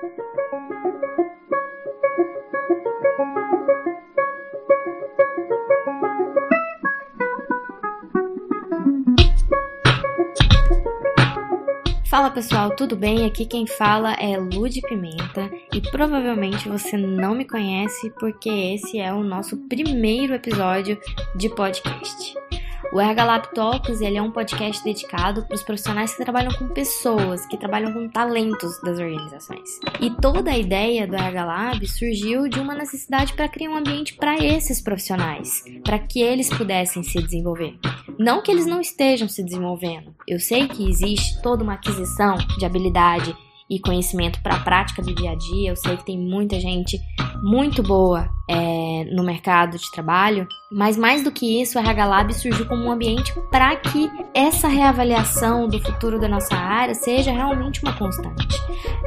Fala pessoal, tudo bem? Aqui quem fala é Lud Pimenta e provavelmente você não me conhece porque esse é o nosso primeiro episódio de podcast. O RH Lab Talks ele é um podcast dedicado para os profissionais que trabalham com pessoas, que trabalham com talentos das organizações. E toda a ideia do RH Lab surgiu de uma necessidade para criar um ambiente para esses profissionais, para que eles pudessem se desenvolver. Não que eles não estejam se desenvolvendo. Eu sei que existe toda uma aquisição de habilidade e conhecimento para a prática do dia a dia. Eu sei que tem muita gente muito boa é, no mercado de trabalho, mas mais do que isso, o RH Lab surgiu como um ambiente para que essa reavaliação do futuro da nossa área seja realmente uma constante.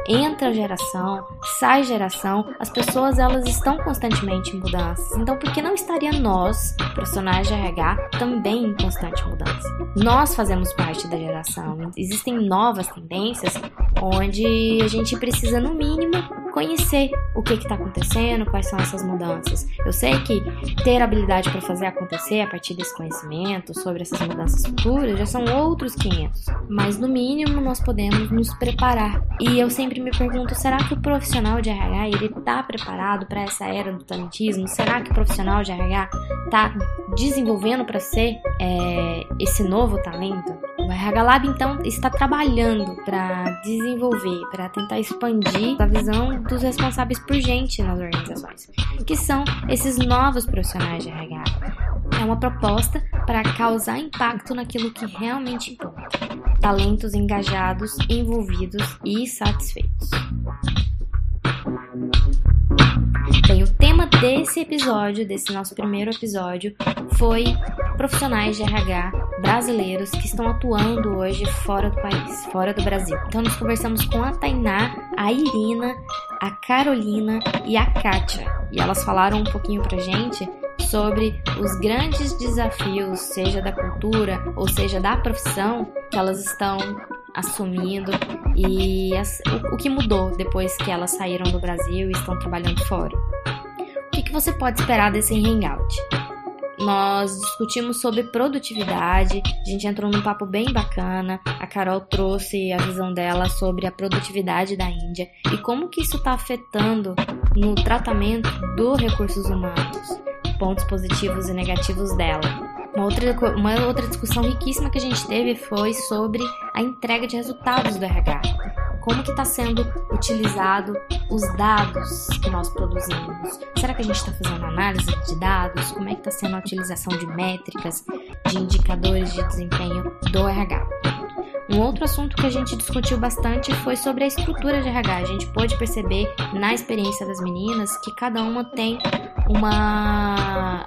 Entra geração, sai geração, as pessoas elas estão constantemente em mudanças. Então, por que não estaria nós, profissionais de RH, também em constante mudança? Nós fazemos parte da geração. Existem novas tendências onde a gente precisa, no mínimo, conhecer o que está acontecendo, quais são essas mudanças. Eu sei que ter habilidade para fazer acontecer a partir desse conhecimento sobre essas mudanças futuras já são outros 500, mas no mínimo nós podemos nos preparar. E eu sempre me pergunto, será que o profissional de RH ele está preparado para essa era do talentismo? Será que o profissional de RH está desenvolvendo para ser é, esse novo talento? O RH Lab então está trabalhando para desenvolver, para tentar expandir a visão dos responsáveis por gente nas organizações, que são esses novos profissionais de RH. É uma proposta para causar impacto naquilo que realmente importa: talentos engajados, envolvidos e satisfeitos. Bem, o tema desse episódio, desse nosso primeiro episódio, foi profissionais de RH brasileiros que estão atuando hoje fora do país, fora do Brasil. Então, nós conversamos com a Tainá, a Irina, a Carolina e a Kátia. E elas falaram um pouquinho pra gente sobre os grandes desafios, seja da cultura ou seja da profissão, que elas estão assumindo e as, o, o, que mudou depois que elas saíram do Brasil e estão trabalhando fora. O que, que você pode esperar desse hangout? Nós discutimos sobre produtividade, a gente entrou num papo bem bacana. A Carol trouxe a visão dela sobre a produtividade da Índia e como que isso está afetando no tratamento dos recursos humanos, pontos positivos e negativos dela. Uma outra, uma outra discussão riquíssima que a gente teve foi sobre a entrega de resultados do RH. Como que está sendo utilizado os dados que nós produzimos? Será que a gente está fazendo análise de dados? Como é que está sendo a utilização de métricas, de indicadores de desempenho do RH? Um outro assunto que a gente discutiu bastante foi sobre a estrutura de RH. A gente pôde perceber na experiência das meninas que cada uma tem uma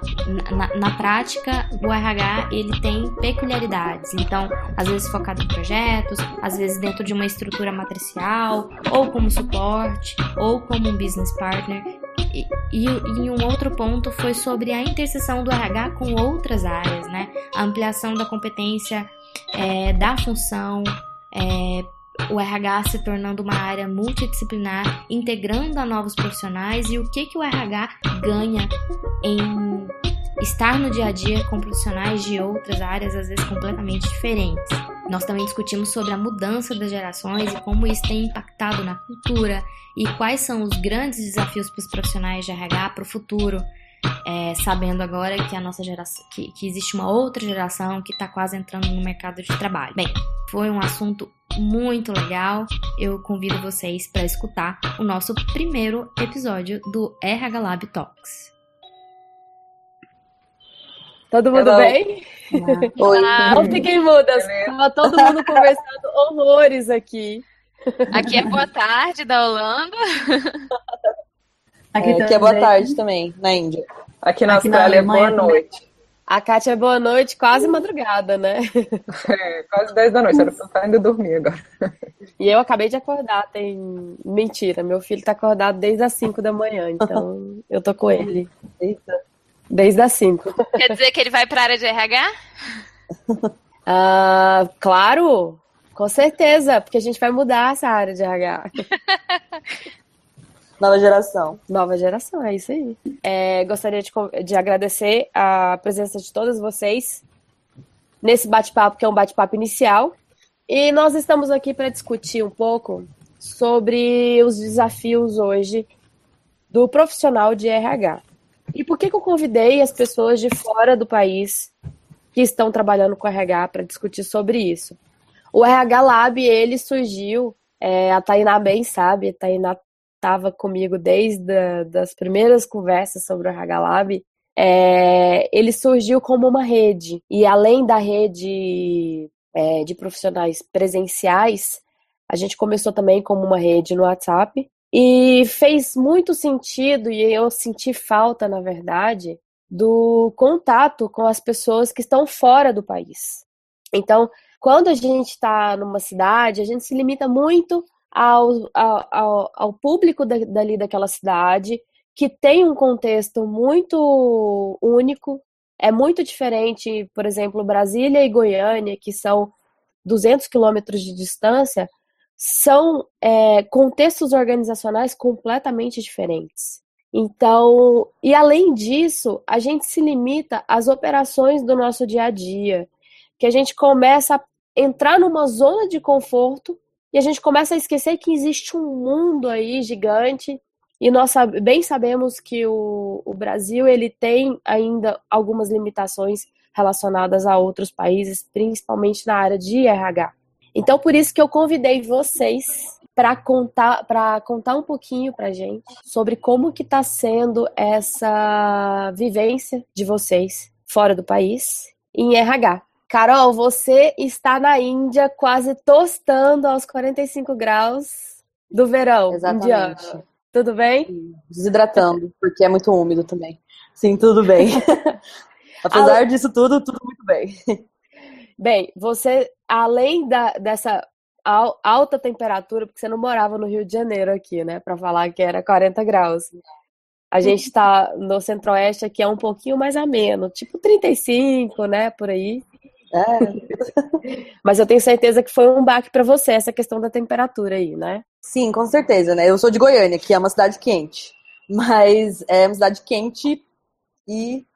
na, na, prática o RH ele tem peculiaridades então às vezes focado em projetos às vezes dentro de uma estrutura matricial ou como suporte ou como um business partner e, e, e, um outro ponto foi sobre a interseção do RH com outras áreas, né? A ampliação da competência é, da função, é, o RH se tornando uma área multidisciplinar, integrando a novos profissionais e o que, que o RH ganha em estar no dia a dia com profissionais de outras áreas, às vezes completamente diferentes. Nós também discutimos sobre a mudança das gerações e como isso tem impactado na cultura e quais são os grandes desafios para os profissionais de RH para o futuro, é, sabendo agora que a nossa geração, que, que existe uma outra geração que está quase entrando no mercado de trabalho. Bem, foi um assunto muito legal. Eu convido vocês para escutar o nosso primeiro episódio do RH Lab Talks. Todo mundo Hello. bem? Oi. Ah, não fiquem mudas. Tava todo mundo conversando horrores aqui. Aqui é boa tarde da Holanda. Aqui, é, aqui é boa tarde também, na Índia. Aqui na aqui Austrália na é boa noite. A Kátia é boa noite, quase madrugada, né? É, quase 10 da noite, era pra estar indo dormir agora. E eu acabei de acordar, tem. Mentira, meu filho tá acordado desde as 5 da manhã, então eu tô com ele. Eita. Desde as 5. Quer dizer que ele vai pra área de RH? Ah, claro, com certeza, porque a gente vai mudar essa área de RH. Nova geração. Nova geração, é isso aí. É, gostaria de, de agradecer a presença de todas vocês nesse bate-papo, que é um bate-papo inicial. E nós estamos aqui para discutir um pouco sobre os desafios hoje do profissional de RH. E por que, que eu convidei as pessoas de fora do país que estão trabalhando com RH para discutir sobre isso? O RH Lab, ele surgiu, é, a Tainá bem sabe, a Tainá estava comigo desde a, das primeiras conversas sobre o RH Lab, é, ele surgiu como uma rede. E além da rede é, de profissionais presenciais, a gente começou também como uma rede no WhatsApp. E fez muito sentido, e eu senti falta, na verdade, do contato com as pessoas que estão fora do país. Então, quando a gente está numa cidade, a gente se limita muito ao, ao, ao público da, dali daquela cidade, que tem um contexto muito único, é muito diferente, por exemplo, Brasília e Goiânia, que são 200 quilômetros de distância, são é, contextos organizacionais completamente diferentes. Então, e além disso, a gente se limita às operações do nosso dia a dia, que a gente começa a entrar numa zona de conforto e a gente começa a esquecer que existe um mundo aí gigante e nós bem sabemos que o, o Brasil ele tem ainda algumas limitações relacionadas a outros países, principalmente na área de RH. Então, por isso que eu convidei vocês para contar, para contar um pouquinho para gente sobre como que está sendo essa vivência de vocês fora do país em RH. Carol, você está na Índia quase tostando aos 45 graus do verão Exatamente. indiano. Tudo bem? Desidratando, porque é muito úmido também. Sim, tudo bem. Apesar disso tudo, tudo muito bem. Bem, você, além da, dessa alta temperatura, porque você não morava no Rio de Janeiro aqui, né? Para falar que era 40 graus. A gente está no centro-oeste aqui é um pouquinho mais ameno, tipo 35, né? Por aí. É. Mas eu tenho certeza que foi um baque para você essa questão da temperatura aí, né? Sim, com certeza, né? Eu sou de Goiânia, que é uma cidade quente, mas é uma cidade quente e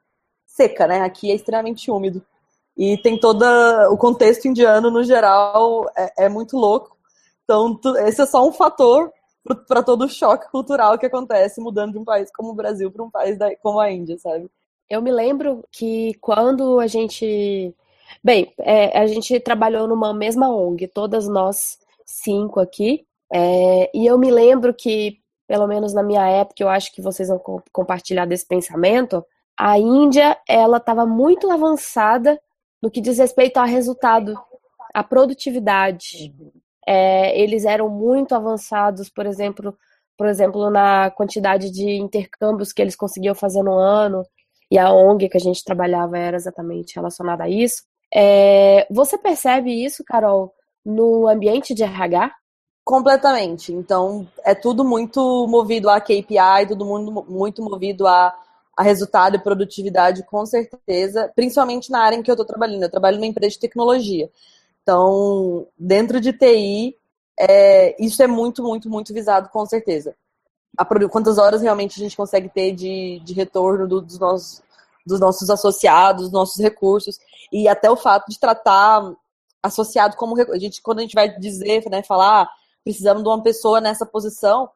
seca, né? Aqui é extremamente úmido. E tem todo o contexto indiano, no geral, é, é muito louco. Então, esse é só um fator para todo o choque cultural que acontece mudando de um país como o Brasil para um país da, como a Índia, sabe? Eu me lembro que quando a gente Bem, é, a gente trabalhou numa mesma ONG, todas nós cinco aqui, é, e eu me lembro que, pelo menos na minha época, eu acho que vocês vão compartilhar desse pensamento, a Índia, ela estava muito avançada no que diz respeito ao resultado, à produtividade. É, eles eram muito avançados, por exemplo, por exemplo, na quantidade de intercâmbios que eles conseguiam fazer no ano, e a ONG que a gente trabalhava era exatamente relacionada a isso. É, você percebe isso, Carol, no ambiente de RH? Completamente. Então, é tudo muito movido a KPI, mundo muito movido a, a resultado e produtividade, com certeza, principalmente na área em que eu estou trabalhando. Eu trabalho numa empresa de tecnologia. Então, dentro de TI, é, isso é muito, muito, muito visado, com certeza. A, quantas horas realmente a gente consegue ter de, de retorno do, dos nossos dos nossos associados, dos nossos recursos, e até o fato de tratar associado como a gente quando a gente vai dizer, né, falar, ah, precisamos de uma pessoa nessa posição,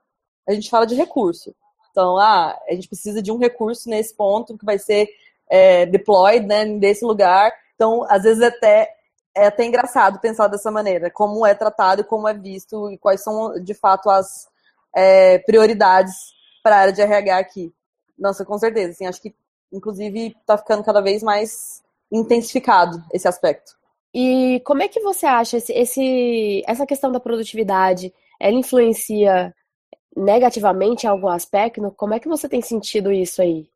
a gente fala de recurso. Então, ah, a gente precisa de um recurso nesse ponto que vai ser é, deployed, né, nesse lugar. Então, às vezes até é até engraçado pensar dessa maneira, como é tratado, como é visto e quais são de fato as é, prioridades para a área de RH aqui. Nossa, com certeza. Assim, acho que inclusive está ficando cada vez mais intensificado esse aspecto. E como é que você acha esse, esse, essa questão da produtividade? Ela influencia negativamente em algum aspecto? Como é que você tem sentido isso aí?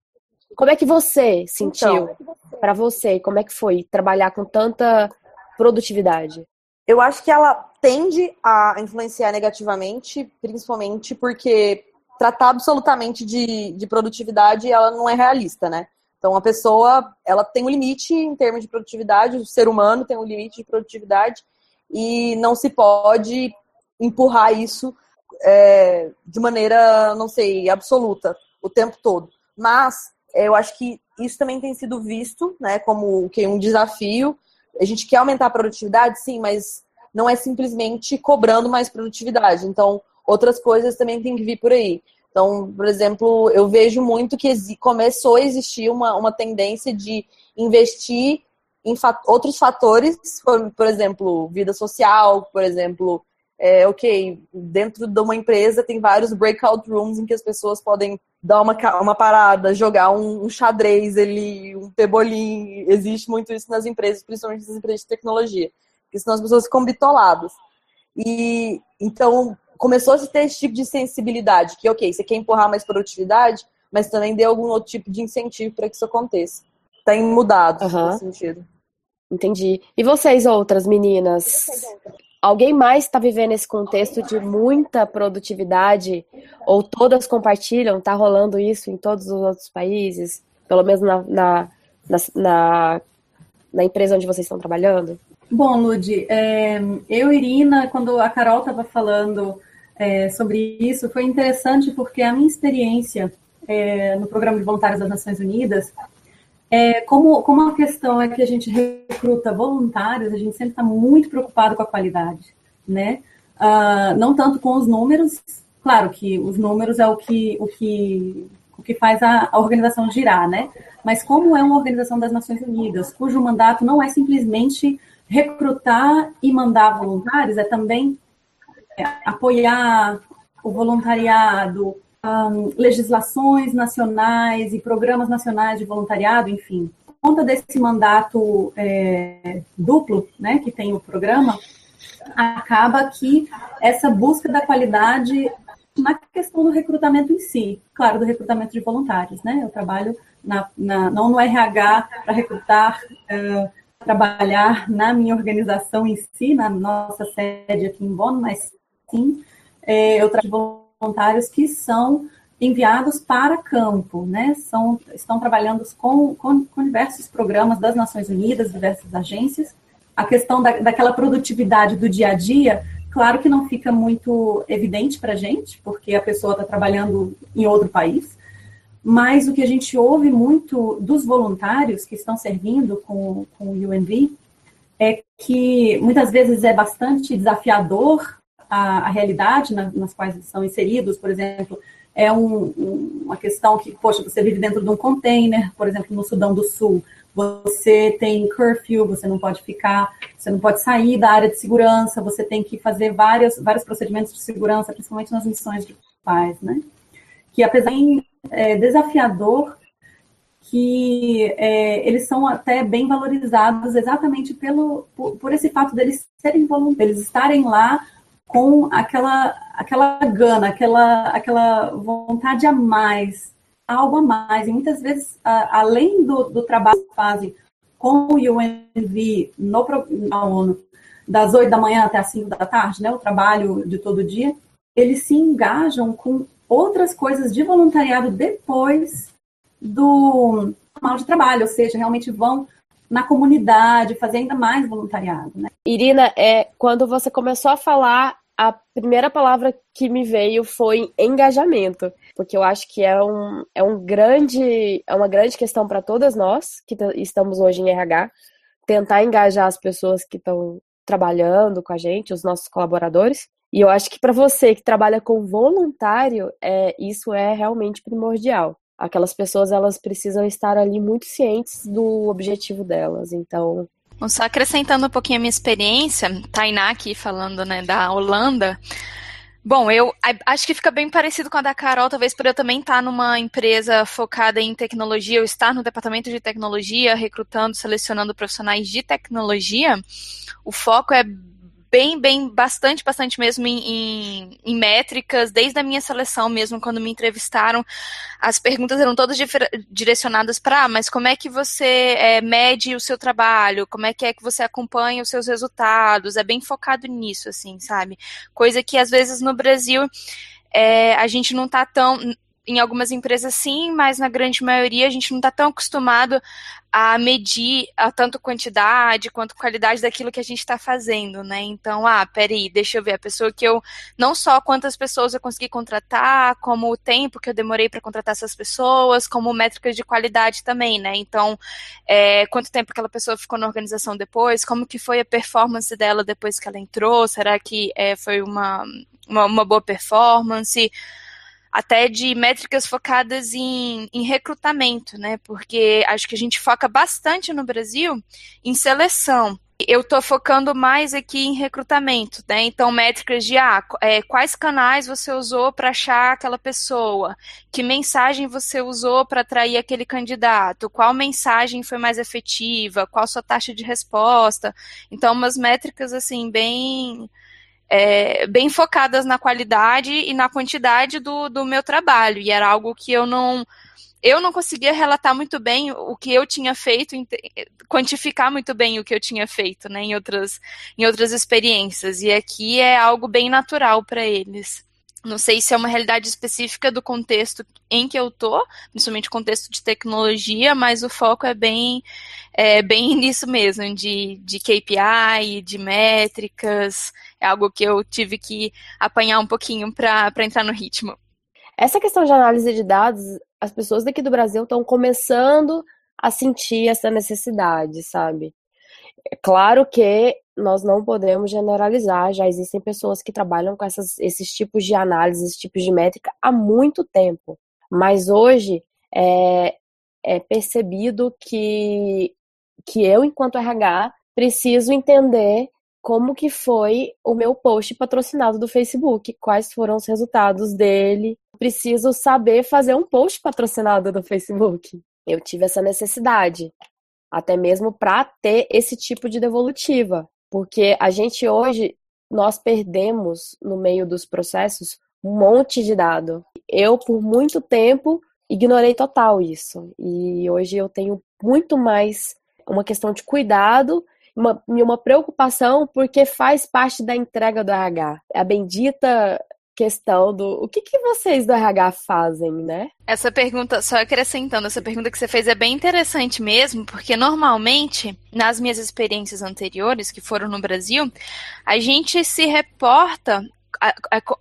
Como é que você sentiu então, para você? Como é que foi trabalhar com tanta produtividade? Eu acho que ela tende a influenciar negativamente, principalmente porque tratar absolutamente de, de produtividade, ela não é realista, né? Então, a pessoa, ela tem um limite em termos de produtividade, o ser humano tem um limite de produtividade e não se pode empurrar isso é, de maneira, não sei, absoluta o tempo todo. Mas é, eu acho que isso também tem sido visto né, como que, um desafio. A gente quer aumentar a produtividade, sim, mas não é simplesmente cobrando mais produtividade. Então, outras coisas também têm que vir por aí. Então, por exemplo, eu vejo muito que começou a existir uma, uma tendência de investir em outros fatores, por, por, exemplo, vida social, por exemplo, é, ok, dentro de uma empresa tem vários breakout rooms em que as pessoas podem dar uma, uma parada, jogar um, um xadrez ali, um pebolim. Existe muito isso nas empresas, principalmente nas empresas de tecnologia, porque senão as pessoas ficam bitoladas. E então começou a ter esse tipo de sensibilidade, que ok, você quer empurrar mais produtividade, mas também dê algum outro tipo de incentivo para que isso aconteça. Tem mudado uhum. nesse sentido. Entendi. E vocês, outras meninas? Alguém mais está vivendo esse contexto de muita produtividade? Ou todas compartilham? Está rolando isso em todos os outros países? Pelo menos na, na, na, na empresa onde vocês estão trabalhando? Bom, Lud, é, eu e Irina, quando a Carol estava falando é, sobre isso, foi interessante porque a minha experiência é, no Programa de Voluntários das Nações Unidas é, como, como a questão é que a gente recruta voluntários, a gente sempre está muito preocupado com a qualidade, né? Uh, não tanto com os números, claro que os números é o que, o que, o que faz a, a organização girar, né? Mas como é uma organização das Nações Unidas, cujo mandato não é simplesmente recrutar e mandar voluntários, é também apoiar o voluntariado, um, legislações nacionais e programas nacionais de voluntariado, enfim. Por conta desse mandato é, duplo, né, que tem o programa, acaba que essa busca da qualidade na questão do recrutamento em si, claro, do recrutamento de voluntários, né? Eu trabalho na, na não no RH para recrutar, uh, trabalhar na minha organização em si, na nossa sede aqui em Bonn, mas sim, é, eu trabalho voluntários que são enviados para campo, né? São, estão trabalhando com, com, com diversos programas das Nações Unidas, diversas agências. A questão da, daquela produtividade do dia a dia, claro que não fica muito evidente para a gente, porque a pessoa está trabalhando em outro país, mas o que a gente ouve muito dos voluntários que estão servindo com, com o UNV é que muitas vezes é bastante desafiador a, a realidade na, nas quais são inseridos, por exemplo, é um, um, uma questão que, poxa, você vive dentro de um container, por exemplo, no Sudão do Sul, você tem curfew, você não pode ficar, você não pode sair da área de segurança, você tem que fazer várias, vários procedimentos de segurança, principalmente nas missões de paz, né? Que apesar de é, desafiador, que é, eles são até bem valorizados exatamente pelo, por, por esse fato deles serem voluntários, eles estarem lá com aquela, aquela gana, aquela, aquela vontade a mais, algo a mais. E muitas vezes, além do, do trabalho que fazem com o UNV no, na ONU, das 8 da manhã até as 5 da tarde, né, o trabalho de todo dia, eles se engajam com outras coisas de voluntariado depois do normal de trabalho, ou seja, realmente vão na comunidade, fazer ainda mais voluntariado. Né? Irina, é, quando você começou a falar a primeira palavra que me veio foi engajamento, porque eu acho que é, um, é, um grande, é uma grande questão para todas nós que estamos hoje em RH, tentar engajar as pessoas que estão trabalhando com a gente, os nossos colaboradores. E eu acho que para você que trabalha com voluntário, é, isso é realmente primordial. Aquelas pessoas elas precisam estar ali muito cientes do objetivo delas. Então, Bom, só acrescentando um pouquinho a minha experiência, Tainá aqui falando né, da Holanda. Bom, eu acho que fica bem parecido com a da Carol, talvez por eu também estar numa empresa focada em tecnologia, eu estar no departamento de tecnologia, recrutando, selecionando profissionais de tecnologia. O foco é bem, bem, bastante, bastante mesmo em, em, em, métricas, desde a minha seleção mesmo, quando me entrevistaram, as perguntas eram todas direcionadas para, ah, mas como é que você é, mede o seu trabalho, como é que é que você acompanha os seus resultados, é bem focado nisso, assim, sabe? Coisa que às vezes no Brasil é, a gente não tá tão em algumas empresas sim, mas na grande maioria a gente não está tão acostumado a medir a tanto quantidade quanto qualidade daquilo que a gente está fazendo, né? Então, ah, peraí, deixa eu ver a pessoa que eu não só quantas pessoas eu consegui contratar, como o tempo que eu demorei para contratar essas pessoas, como métricas de qualidade também, né? Então, é, quanto tempo aquela pessoa ficou na organização depois, como que foi a performance dela depois que ela entrou, será que é, foi uma, uma, uma boa performance? Até de métricas focadas em, em, recrutamento, né? Porque acho que a gente foca bastante no Brasil em seleção. Eu estou focando mais aqui em recrutamento, né? Então, métricas de ah, é, quais canais você usou para achar aquela pessoa, que mensagem você usou para atrair aquele candidato, qual mensagem foi mais efetiva, qual sua taxa de resposta. Então, umas métricas assim bem é, bem focadas na qualidade e na quantidade do, do meu trabalho. E era algo que eu não eu não conseguia relatar muito bem o que eu tinha feito, quantificar muito bem o que eu tinha feito, né, em outras, em outras experiências. E aqui é algo bem natural para eles. Não sei se é uma realidade específica do contexto em que eu tô, principalmente contexto de tecnologia, mas o foco é bem, é, bem nisso mesmo, de, de KPI, de métricas, é algo que eu tive que apanhar um pouquinho para entrar no ritmo. Essa questão de análise de dados, as pessoas daqui do Brasil estão começando a sentir essa necessidade, sabe? É claro que nós não podemos generalizar, já existem pessoas que trabalham com essas, esses tipos de análise, esses tipos de métrica há muito tempo. Mas hoje é, é percebido que, que eu, enquanto RH, preciso entender como que foi o meu post patrocinado do Facebook, quais foram os resultados dele. Preciso saber fazer um post patrocinado do Facebook. Eu tive essa necessidade, até mesmo para ter esse tipo de devolutiva. Porque a gente hoje, nós perdemos no meio dos processos um monte de dado. Eu, por muito tempo, ignorei total isso. E hoje eu tenho muito mais uma questão de cuidado uma, uma preocupação porque faz parte da entrega do RH. A bendita questão do o que, que vocês do RH fazem, né? Essa pergunta, só acrescentando, essa pergunta que você fez é bem interessante mesmo, porque normalmente, nas minhas experiências anteriores, que foram no Brasil, a gente se reporta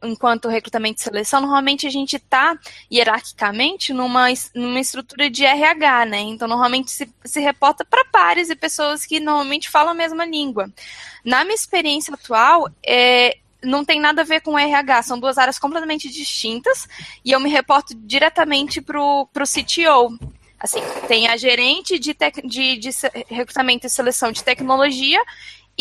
enquanto recrutamento e seleção, normalmente a gente está hierarquicamente numa, numa estrutura de RH, né? Então, normalmente se, se reporta para pares e pessoas que normalmente falam a mesma língua. Na minha experiência atual, é, não tem nada a ver com RH, são duas áreas completamente distintas e eu me reporto diretamente para o CTO. Assim, tem a gerente de, de, de recrutamento e seleção de tecnologia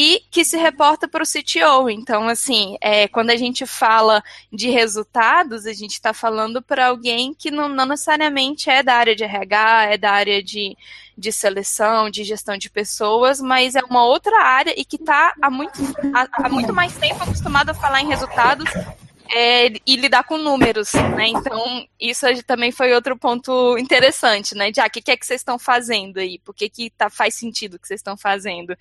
e que se reporta para o CTO. Então, assim, é, quando a gente fala de resultados, a gente está falando para alguém que não, não, necessariamente é da área de RH, é da área de, de seleção, de gestão de pessoas, mas é uma outra área e que está há muito, há, há muito mais tempo acostumado a falar em resultados é, e lidar com números, né? Então, isso também foi outro ponto interessante, né? Já, o que, que é que vocês estão fazendo aí? Por que, que tá, faz sentido o que vocês estão fazendo?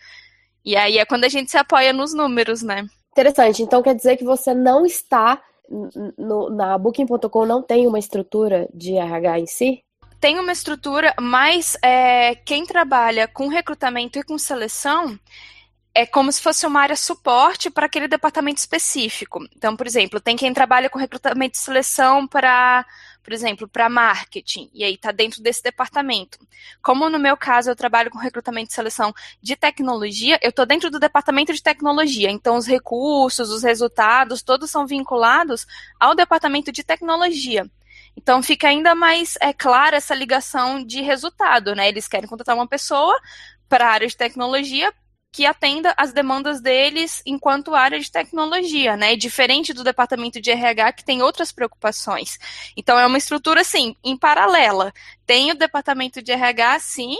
E aí é quando a gente se apoia nos números, né? Interessante. Então quer dizer que você não está no, na Booking.com não tem uma estrutura de RH em si? Tem uma estrutura, mas é, quem trabalha com recrutamento e com seleção é como se fosse uma área suporte para aquele departamento específico. Então, por exemplo, tem quem trabalha com recrutamento e seleção para por exemplo, para marketing, e aí está dentro desse departamento. Como no meu caso eu trabalho com recrutamento e seleção de tecnologia, eu estou dentro do departamento de tecnologia, então os recursos, os resultados, todos são vinculados ao departamento de tecnologia. Então fica ainda mais é, clara essa ligação de resultado, né? Eles querem contratar uma pessoa para a área de tecnologia que atenda às demandas deles enquanto área de tecnologia, né? Diferente do departamento de RH que tem outras preocupações. Então é uma estrutura assim, em paralela. Tem o departamento de RH, sim,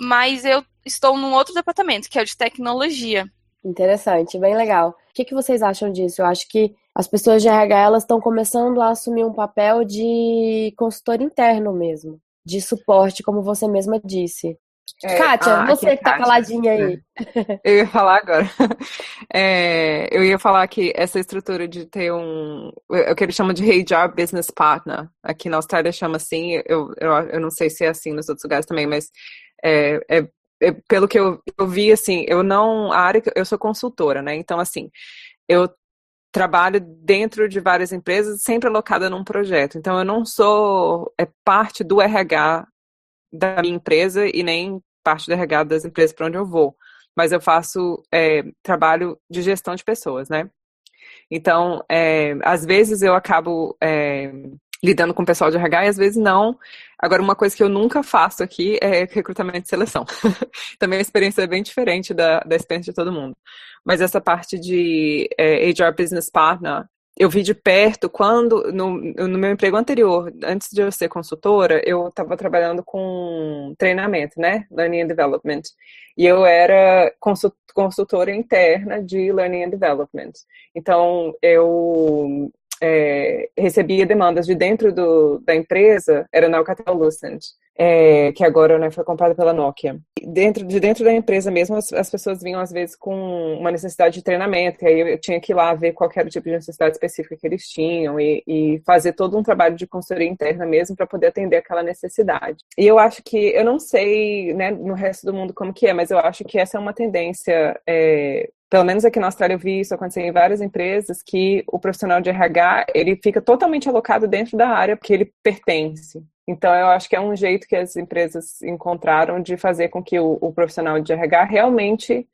mas eu estou num outro departamento, que é o de tecnologia. Interessante, bem legal. O que, que vocês acham disso? Eu acho que as pessoas de RH elas estão começando a assumir um papel de consultor interno mesmo, de suporte, como você mesma disse É, Kátia, você que tá Kátia, caladinha aí. É. Eu ia falar agora. É, eu ia falar que essa estrutura de ter um. É o que eles chamam de HR Business Partner. Aqui na Austrália chama assim. Eu, eu, eu não sei se é assim nos outros lugares também, mas é, é, é pelo que eu, eu vi, assim, eu não. A área eu sou consultora, né? Então, assim, eu trabalho dentro de várias empresas, sempre alocada num projeto. Então, eu não sou é, parte do RH da minha empresa e nem parte do RH das empresas para onde eu vou. Mas eu faço é, trabalho de gestão de pessoas, né? Então, é, às vezes eu acabo é, lidando com o pessoal de RH e às vezes não. Agora, uma coisa que eu nunca faço aqui é recrutamento e seleção. Também a experiência é bem diferente da, da experiência de todo mundo. Mas essa parte de é, HR Business Partner, eu vi de perto quando, no, no meu emprego anterior, antes de eu ser consultora, eu estava trabalhando com treinamento, né? Learning and Development. E eu era consultora interna de Learning and Development. Então, eu é, recebia demandas de dentro do, da empresa, era na Alcatel Lucent é, que agora né, foi comprada pela Nokia. Dentro, de dentro da empresa mesmo, as, as, pessoas vinham às vezes com uma necessidade de treinamento, e aí eu tinha que ir lá ver qual era o tipo de necessidade específica que eles tinham e, e fazer todo um trabalho de consultoria interna mesmo para poder atender aquela necessidade. E eu acho que, eu não sei né, no resto do mundo como que é, mas eu acho que essa é uma tendência é, pelo menos aqui na Austrália eu vi isso acontecer em várias empresas, que o profissional de RH, ele fica totalmente alocado dentro da área porque ele pertence. Então, eu acho que é um jeito que as empresas encontraram de fazer com que o, o, profissional de RH realmente,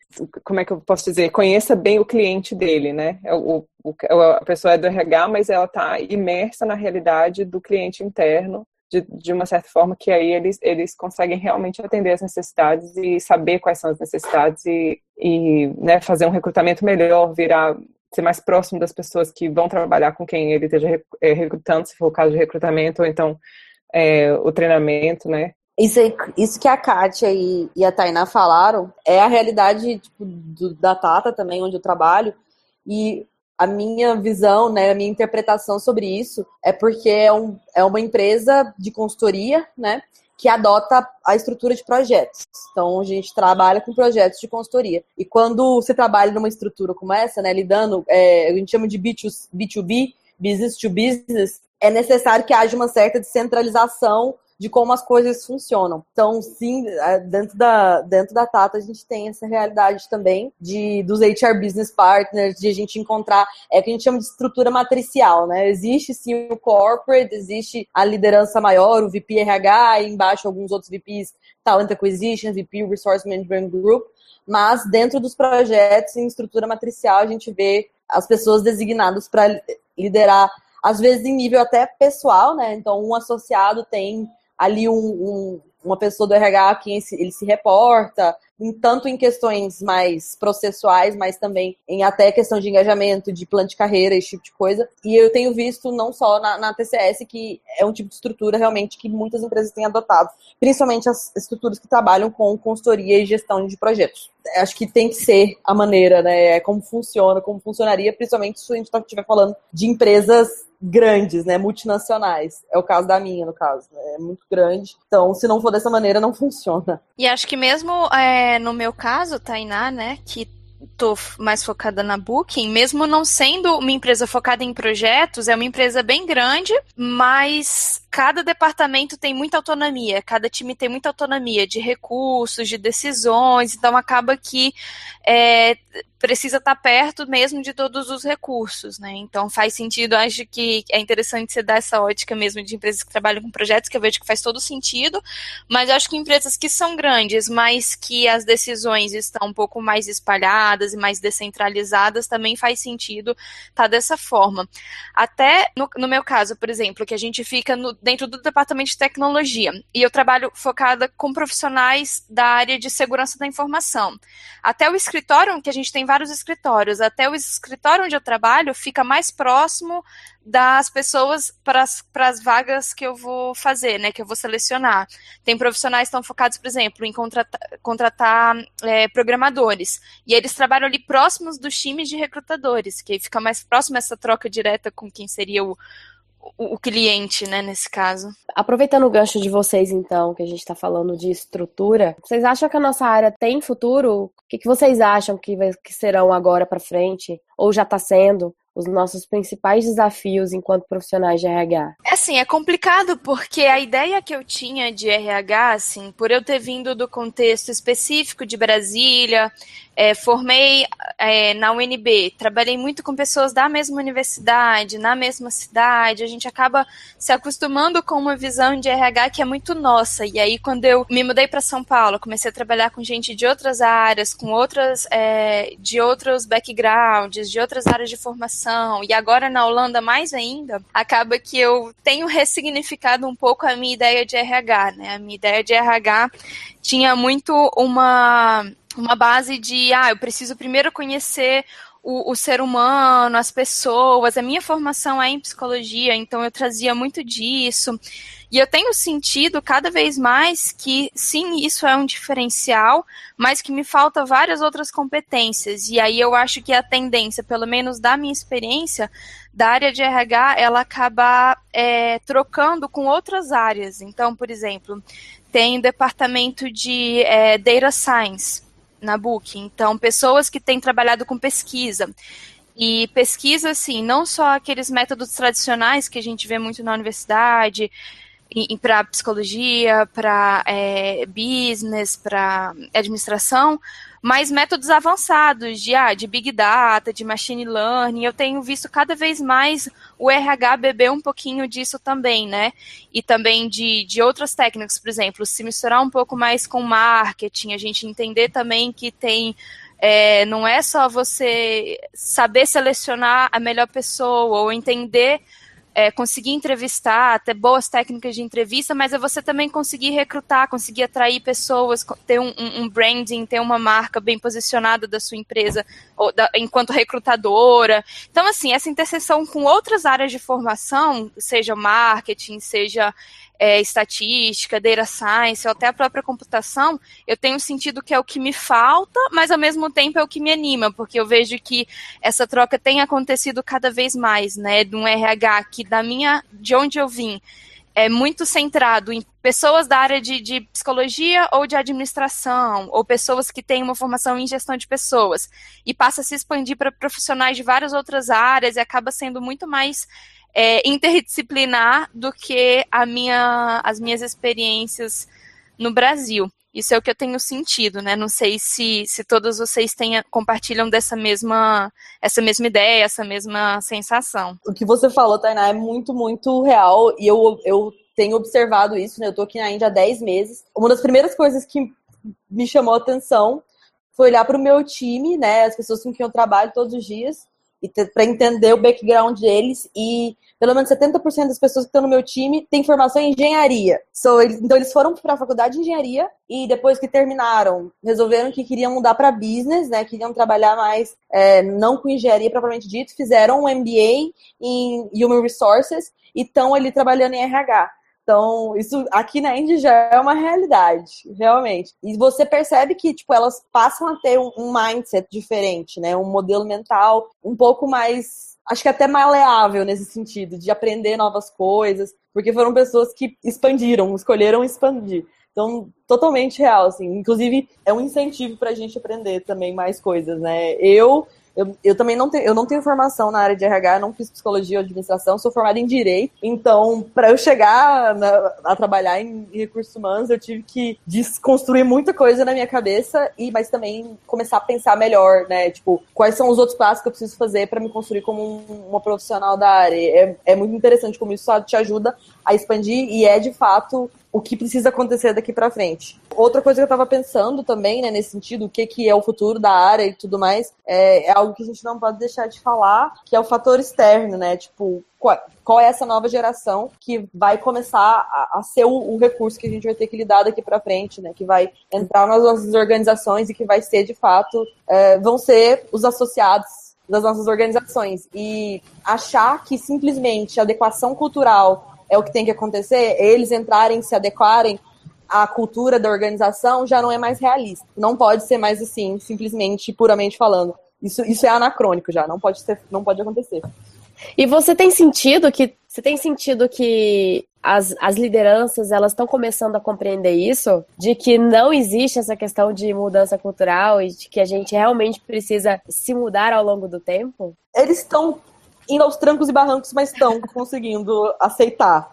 como é que eu posso dizer, conheça bem o cliente dele, né? É o, o, a pessoa é do RH, mas ela está imersa na realidade do cliente interno, de, de uma certa forma que aí eles, eles conseguem realmente atender as necessidades e saber quais são as necessidades e, e né, fazer um recrutamento melhor, virar ser mais próximo das pessoas que vão trabalhar com quem ele esteja é, recrutando, se for o caso de recrutamento, ou então é, o treinamento, né? Isso, isso que a Kátia e, e a Tainá falaram é a realidade tipo, do, da Tata também, onde eu trabalho. E a minha visão, né, a minha interpretação sobre isso é porque é, um, é uma empresa de consultoria, né, que adota a estrutura de projetos. Então, a gente trabalha com projetos de consultoria. E quando você trabalha numa estrutura como essa, né, lidando, é, a gente chama de B2, B2B, business to business, é necessário que haja uma certa descentralização de como as coisas funcionam. Então, sim, é, dentro da, dentro da Tata a gente tem essa realidade também de dos HR Business Partners, de a gente encontrar, é o que a gente chama de estrutura matricial, né? Existe sim o corporate, existe a liderança maior, o VP RH, e embaixo alguns outros VPs, Talent Acquisition, VP Resource Management Group, mas dentro dos projetos em estrutura matricial a gente vê as pessoas designadas para liderar às vezes em nível até pessoal, né? Então, um associado tem ali um, um, uma pessoa do RH a quem ele se reporta, tanto em questões mais processuais, mas também em até questão de engajamento, de plano de carreira, esse tipo de coisa. E eu tenho visto não só na, na TCS, que é um tipo de estrutura realmente que muitas empresas têm adotado, principalmente as estruturas que trabalham com consultoria e gestão de projetos. Acho que tem que ser a maneira, né? É como funciona, como funcionaria, principalmente se a gente estiver tá, falando de empresas grandes, né, multinacionais. É o caso da minha, no caso, né? é muito grande. Então, se não for dessa maneira, não funciona. E acho que mesmo é, no meu caso, Tainá, né, que tô mais focada na Booking, mesmo não sendo uma empresa focada em projetos, é uma empresa bem grande, mas cada departamento tem muita autonomia, cada time tem muita autonomia de recursos, de decisões, então acaba que é, precisa estar perto mesmo de todos os recursos, né? Então faz sentido, acho que é interessante você dar essa ótica mesmo de empresas que trabalham com projetos, que eu vejo que faz todo sentido, mas acho que empresas que são grandes, mas que as decisões estão um pouco mais espalhadas e mais descentralizadas, também faz sentido estar tá dessa forma. Até no, no meu caso, por exemplo, que a gente fica no, dentro do departamento de tecnologia. E eu trabalho focada com profissionais da área de segurança da informação. Até o escritório, que a gente tem vários escritórios, até o escritório onde eu trabalho fica mais próximo das pessoas para as vagas que eu vou fazer, né, que eu vou selecionar. Tem profissionais que estão focados, por exemplo, em contratar, contratar é, programadores, e eles trabalham ali próximos dos times de recrutadores, que fica mais próximo essa troca direta com quem seria o, o, cliente, né, nesse caso. Aproveitando o gancho de vocês, então, que a gente está falando de estrutura, vocês acham que a nossa área tem futuro? O que, que vocês acham que, vai, que serão agora para frente? Ou já está sendo? os nossos principais desafios enquanto profissionais de RH? É assim, é complicado porque a ideia que eu tinha de RH, assim, por eu ter vindo do contexto específico de Brasília, é, formei é, na UNB, trabalhei muito com pessoas da mesma universidade, na mesma cidade, a gente acaba se acostumando com uma visão de RH que é muito nossa. E aí, quando eu me mudei para São Paulo, comecei a trabalhar com gente de outras áreas, com outras, é, de outros backgrounds, de outras áreas de formação, e agora na Holanda mais ainda, acaba que eu tenho ressignificado um pouco a minha ideia de RH, né? A minha ideia de RH tinha muito uma uma base de, ah, eu preciso primeiro conhecer o, o, ser humano, as pessoas. A minha formação é em psicologia, então eu trazia muito disso. E eu tenho sentido cada vez mais que, sim, isso é um diferencial, mas que me falta várias outras competências. E aí eu acho que a tendência, pelo menos da minha experiência, da área de RH, ela acaba é, trocando com outras áreas. Então, por exemplo, tem o departamento de é, Data Science na Book. Então, pessoas que têm trabalhado com pesquisa. E pesquisa, assim, não só aqueles métodos tradicionais que a gente vê muito na universidade, para psicologia, para é, business, para administração, mas métodos avançados de, ah, de big data, de machine learning. Eu tenho visto cada vez mais o RH beber um pouquinho disso também, né? E também de, de outras técnicas, por exemplo, se misturar um pouco mais com marketing, a gente entender também que tem é, não é só você saber selecionar a melhor pessoa ou entender é, conseguir entrevistar, ter boas técnicas de entrevista, mas é você também conseguir recrutar, conseguir atrair pessoas, ter um, um branding, ter uma marca bem posicionada da sua empresa da, enquanto recrutadora. Então, assim, essa interseção com outras áreas de formação, seja marketing, seja é, estatística, data science, ou até a própria computação, eu tenho sentido que é o que me falta, mas ao mesmo tempo é o que me anima, porque eu vejo que essa troca tem acontecido cada vez mais, né, de um RH que da minha, de onde eu vim, é muito centrado em pessoas da área de, de, psicologia ou de administração, ou pessoas que têm uma formação em gestão de pessoas, e passa a se expandir para profissionais de várias outras áreas e acaba sendo muito mais é, interdisciplinar do que a minha, as minhas experiências no Brasil. Isso é o que eu tenho sentido, né? Não sei se, se todos vocês tenham, compartilham dessa mesma, essa mesma ideia, essa mesma sensação. O que você falou, Tainá, é muito, muito real. E eu, eu tenho observado isso, né? Eu tô aqui na Índia há 10 meses. Uma das primeiras coisas que me chamou a atenção foi olhar para o meu time, né? As pessoas com quem eu trabalho todos os dias para entender o background deles e pelo menos 70% das pessoas que estão no meu time têm formação em engenharia. So, eles, então eles foram para a faculdade de engenharia e depois que terminaram, resolveram que queriam mudar para business, né? Queriam trabalhar mais é, não com engenharia propriamente dito, fizeram um MBA em Human Resources e estão ali trabalhando em RH. Então, isso aqui na Indy já é uma realidade, realmente. E você percebe que, tipo, elas passam a ter um, um mindset diferente, né? Um modelo mental um pouco mais acho que até maleável nesse sentido, de aprender novas coisas, porque foram pessoas que expandiram, escolheram expandir. Então, totalmente real, assim. Inclusive, é um incentivo para a gente aprender também mais coisas, né? Eu eu, eu também não tenho, eu não tenho formação na área de RH, não fiz psicologia ou administração, sou formada em direito. Então, para eu chegar na, a trabalhar em, em recursos humanos, eu tive que desconstruir muita coisa na minha cabeça e mas também começar a pensar melhor, né? Tipo, quais são os outros passos que eu preciso fazer para me construir como um, uma profissional da área. É, é muito interessante como isso te ajuda a expandir e é de fato o que precisa acontecer daqui para frente. Outra coisa que eu estava pensando também, né, nesse sentido, o que, que é o futuro da área e tudo mais, é, é, algo que a gente não pode deixar de falar, que é o fator externo, né? Tipo, qual, é essa nova geração que vai começar a, a ser o, o, recurso que a gente vai ter que lidar daqui para frente, né? Que vai entrar nas nossas organizações e que vai ser, de fato, é, vão ser os associados das nossas organizações. E achar que simplesmente adequação cultural é o que tem que acontecer, eles entrarem, se adequarem à cultura da organização, já não é mais realista. Não pode ser mais assim, simplesmente, puramente falando. Isso, isso é anacrônico já, não pode, ser, não pode acontecer. E você tem sentido que Você tem sentido que as, as lideranças elas estão começando a compreender isso, de que não existe essa questão de mudança cultural e de que a gente realmente precisa se mudar ao longo do tempo? Eles estão indo aos trancos e barrancos, mas estão conseguindo aceitar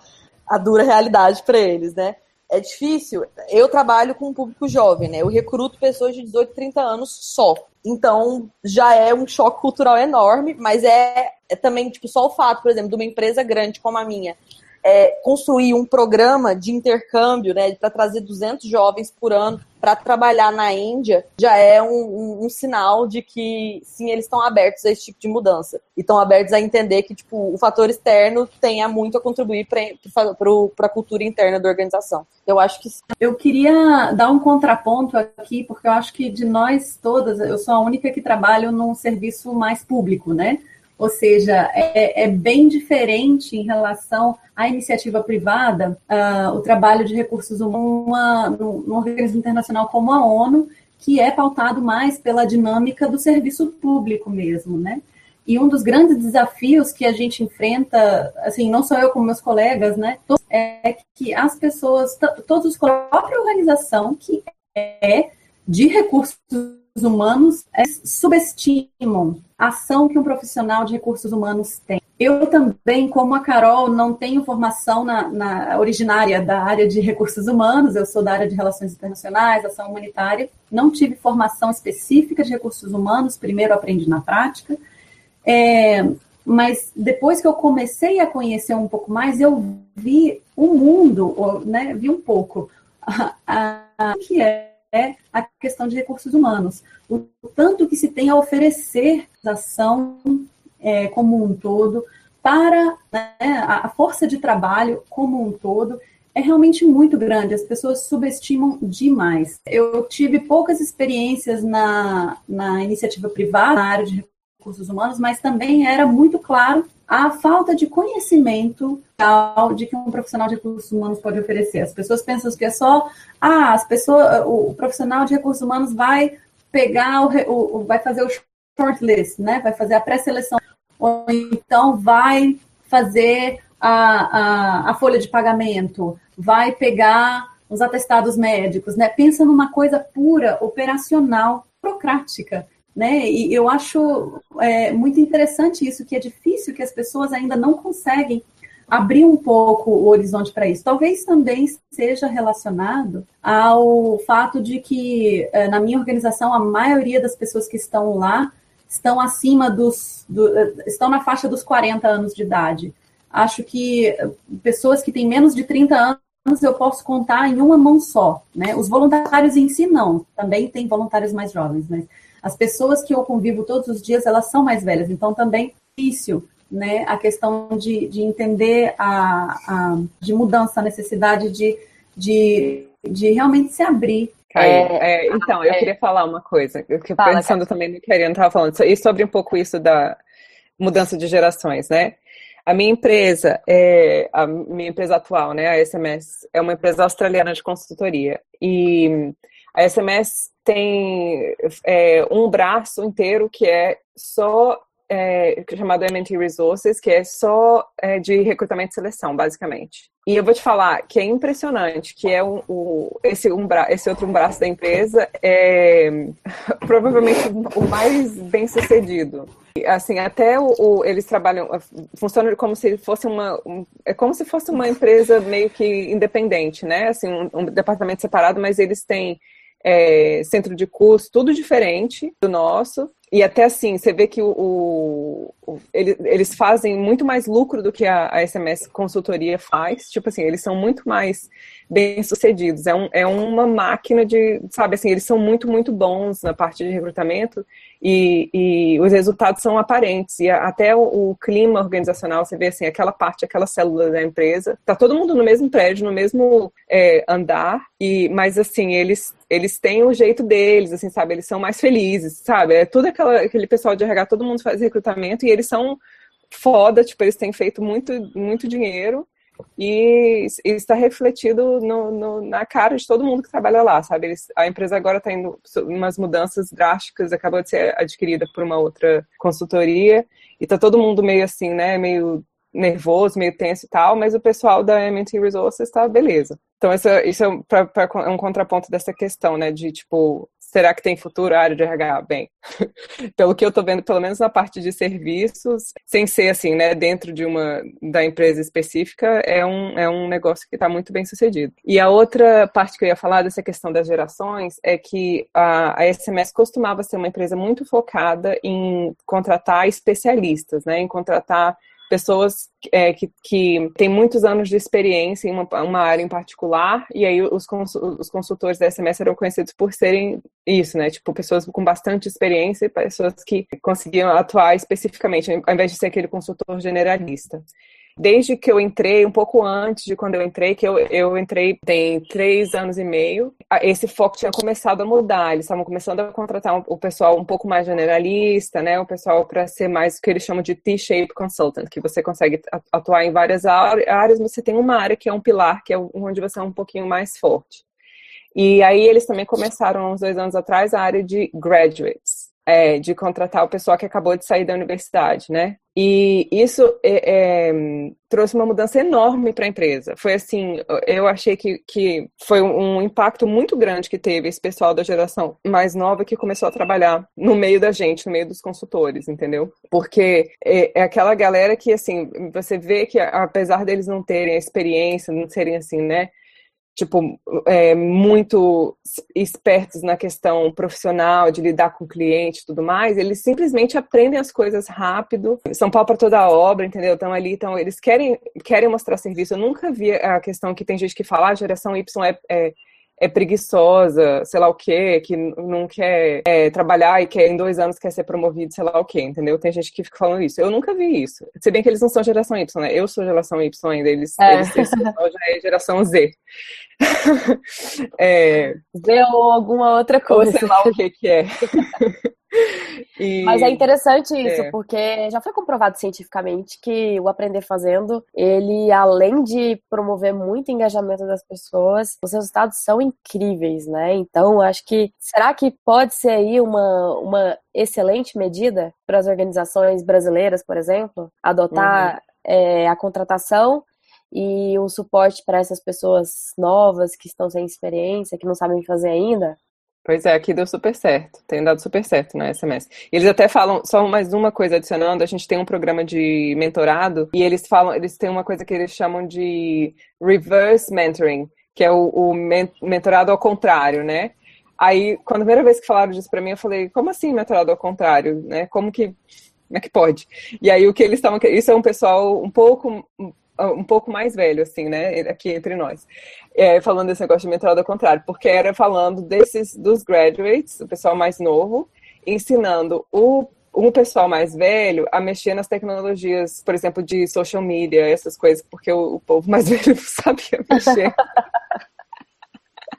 a dura realidade para eles, né? É difícil. Eu trabalho com um público jovem, né? Eu recruto pessoas de 18, 30 anos só. Então, já é um choque cultural enorme, mas é, é também, tipo, só o fato, por exemplo, de uma empresa grande como a minha é, construir um programa de intercâmbio, né, para trazer 200 jovens por ano para trabalhar na Índia, já é um, um, um, sinal de que, sim, eles estão abertos a esse tipo de mudança. E estão abertos a entender que, tipo, o fator externo tenha muito a contribuir para a cultura interna da organização. Eu acho que sim. Eu queria dar um contraponto aqui, porque eu acho que de nós todas, eu sou a única que trabalho num serviço mais público, né? Ou seja, é, é bem diferente em relação à iniciativa privada, uh, o trabalho de recursos humanos num organismo internacional como a ONU, que é pautado mais pela dinâmica do serviço público mesmo, né? E um dos grandes desafios que a gente enfrenta, assim, não só eu como meus colegas, né, é que as pessoas, todos os a própria organização que é de recursos humanos é, subestimam ação que um profissional de recursos humanos tem. Eu também, como a Carol, não tenho formação na, na, originária da área de recursos humanos, eu sou da área de relações internacionais, ação humanitária, não tive formação específica de recursos humanos, primeiro aprendi na prática, é, mas depois que eu comecei a conhecer um pouco mais, eu vi o um mundo, né, vi um pouco a que é a questão de recursos humanos. O tanto que se tem a oferecer da ação é, como um todo para né, a força de trabalho como um todo é realmente muito grande. As pessoas subestimam demais. Eu tive poucas experiências na, na iniciativa privada, na área de recursos humanos, mas também era muito claro a falta de conhecimento de que um profissional de recursos humanos pode oferecer. As pessoas pensam que é só, ah, as pessoas, o profissional de recursos humanos vai pegar o, o vai fazer o shortlist, né? Vai fazer a pré-seleção, ou então vai fazer a, a, a folha de pagamento, vai pegar os atestados médicos, né? Pensa numa coisa pura, operacional, burocrática. Né? E eu acho é, muito interessante isso, que é difícil que as pessoas ainda não conseguem abrir um pouco o horizonte para isso. Talvez também seja relacionado ao fato de que, é, na minha organização, a maioria das pessoas que estão lá estão acima dos. Do, estão na faixa dos 40 anos de idade. Acho que pessoas que têm menos de 30 anos eu posso contar em uma mão só. Né? Os voluntários em si, não. Também tem voluntários mais jovens, mas as pessoas que eu convivo todos os dias, elas são mais velhas, então também é difícil né, a questão de, de entender a, a de mudança, a necessidade de, de, de realmente se abrir. É, é, então, eu é, queria falar uma coisa, eu fiquei pensando também no que a Ariana estava falando, e sobre um pouco isso da mudança de gerações, né? A minha empresa, é, a minha empresa atual, né, a SMS, é uma empresa australiana de consultoria. E a SMS tem é, um braço inteiro que é só é, chamado MNT Resources, que é só é, de recrutamento e seleção, basicamente. E eu vou te falar que é impressionante, que é o, o esse, um bra, esse outro um braço da empresa é provavelmente o mais bem sucedido. Assim, até o, o, eles trabalham, funciona como se fosse uma, um, é como se fosse uma empresa meio que independente, né? Assim, um, um departamento separado, mas eles têm é, centro de curso, tudo diferente do nosso. E até assim, você vê que o, o, o eles, eles fazem muito mais lucro do que a, a SMS consultoria faz. Tipo assim, eles são muito mais bem-sucedidos. É, um, é uma máquina de, sabe, assim, eles são muito, muito bons na parte de recrutamento e, e os resultados são aparentes. E até o, o, clima organizacional, você vê assim, aquela parte, aquela célula da empresa, tá todo mundo no mesmo prédio, no mesmo é, andar, e mas assim, eles, eles têm o jeito deles, assim, sabe, eles são mais felizes, sabe? É tudo aquela, aquele pessoal de RH, todo mundo faz recrutamento e eles são foda, tipo, eles têm feito muito, muito dinheiro e está refletido no, no, na cara de todo mundo que trabalha lá, sabe? Eles, a empresa agora está indo umas mudanças drásticas, acabou de ser adquirida por uma outra consultoria e está todo mundo meio assim, né? Meio nervoso, meio tenso e tal, mas o pessoal da MT Resources está beleza. Então, isso, isso é, pra, pra, é um contraponto dessa questão, né, de tipo, será que tem futuro a área de RH? Bem, pelo que eu estou vendo, pelo menos na parte de serviços, sem ser assim, né, dentro de uma da empresa específica, é um, é um negócio que está muito bem sucedido. E a outra parte que eu ia falar dessa questão das gerações é que a, a SMS costumava ser uma empresa muito focada em contratar especialistas, né, em contratar pessoas é, que, que têm muitos anos de experiência em uma, uma área em particular, e aí os, os consultores da SMS eram conhecidos por serem isso, né? Tipo, pessoas com bastante experiência e pessoas que conseguiam atuar especificamente, ao invés de ser aquele consultor generalista desde que eu entrei, um pouco antes de quando eu entrei, que eu, eu entrei tem três anos e meio, esse foco tinha começado a mudar. Eles estavam começando a contratar um, o pessoal um pouco mais generalista, né? O pessoal para ser mais o que eles chamam de T-shape consultant, que você consegue atuar em várias áreas, mas você tem uma área que é um pilar, que é onde você é um pouquinho mais forte. E aí eles também começaram, uns dois anos atrás, a área de graduates é, de contratar o pessoal que acabou de sair da universidade, né? E isso é, é, trouxe uma mudança enorme para a empresa. Foi assim, eu achei que, que foi um impacto muito grande que teve esse pessoal da geração mais nova que começou a trabalhar no meio da gente, no meio dos consultores, entendeu? Porque é, é aquela galera que, assim, você vê que apesar deles não terem a experiência, não serem assim, né? Tipo, é, muito espertos na questão profissional, de lidar com o cliente e tudo mais, eles simplesmente aprendem as coisas rápido, são pau para toda a obra, entendeu? Estão ali, então eles querem, querem mostrar serviço. Eu nunca vi a questão que tem gente que fala, ah, a geração Y é, é é preguiçosa, sei lá o quê, que não quer é, trabalhar e quer em dois anos quer ser promovido, sei lá o quê, entendeu? Tem gente que fica falando isso. Eu nunca vi isso. Se bem que eles não são geração Y, né? Eu sou geração Y ainda, eles, é. eles, eles já é geração Z. é... Z ou alguma outra coisa. Ou sei lá o que que é. E... Mas é interessante isso, é. porque já foi comprovado cientificamente que o aprender fazendo, ele, além de promover muito engajamento das pessoas, os resultados são incríveis, né? Então, acho que será que pode ser aí uma, uma excelente medida para as organizações brasileiras, por exemplo, adotar uhum. é, a contratação e o suporte para essas pessoas novas que estão sem experiência, que não sabem fazer ainda? Pois é, aqui deu super certo, tem dado super certo na SMS. Eles até falam, só mais uma coisa adicionando, a gente tem um programa de mentorado e eles falam, eles têm uma coisa que eles chamam de reverse mentoring, que é o, o mentorado ao contrário, né? Aí, quando a primeira vez que falaram disso para mim, eu falei, como assim mentorado ao contrário, né? Como que como é que pode? E aí o que eles estavam, isso é um pessoal um pouco um pouco mais velho, assim, né, aqui entre nós, é, falando desse negócio de mentorado ao contrário, porque era falando desses, dos graduates, o pessoal mais novo, ensinando o um pessoal mais velho a mexer nas tecnologias, por exemplo, de social media, essas coisas, porque o, o povo mais velho sabia mexer.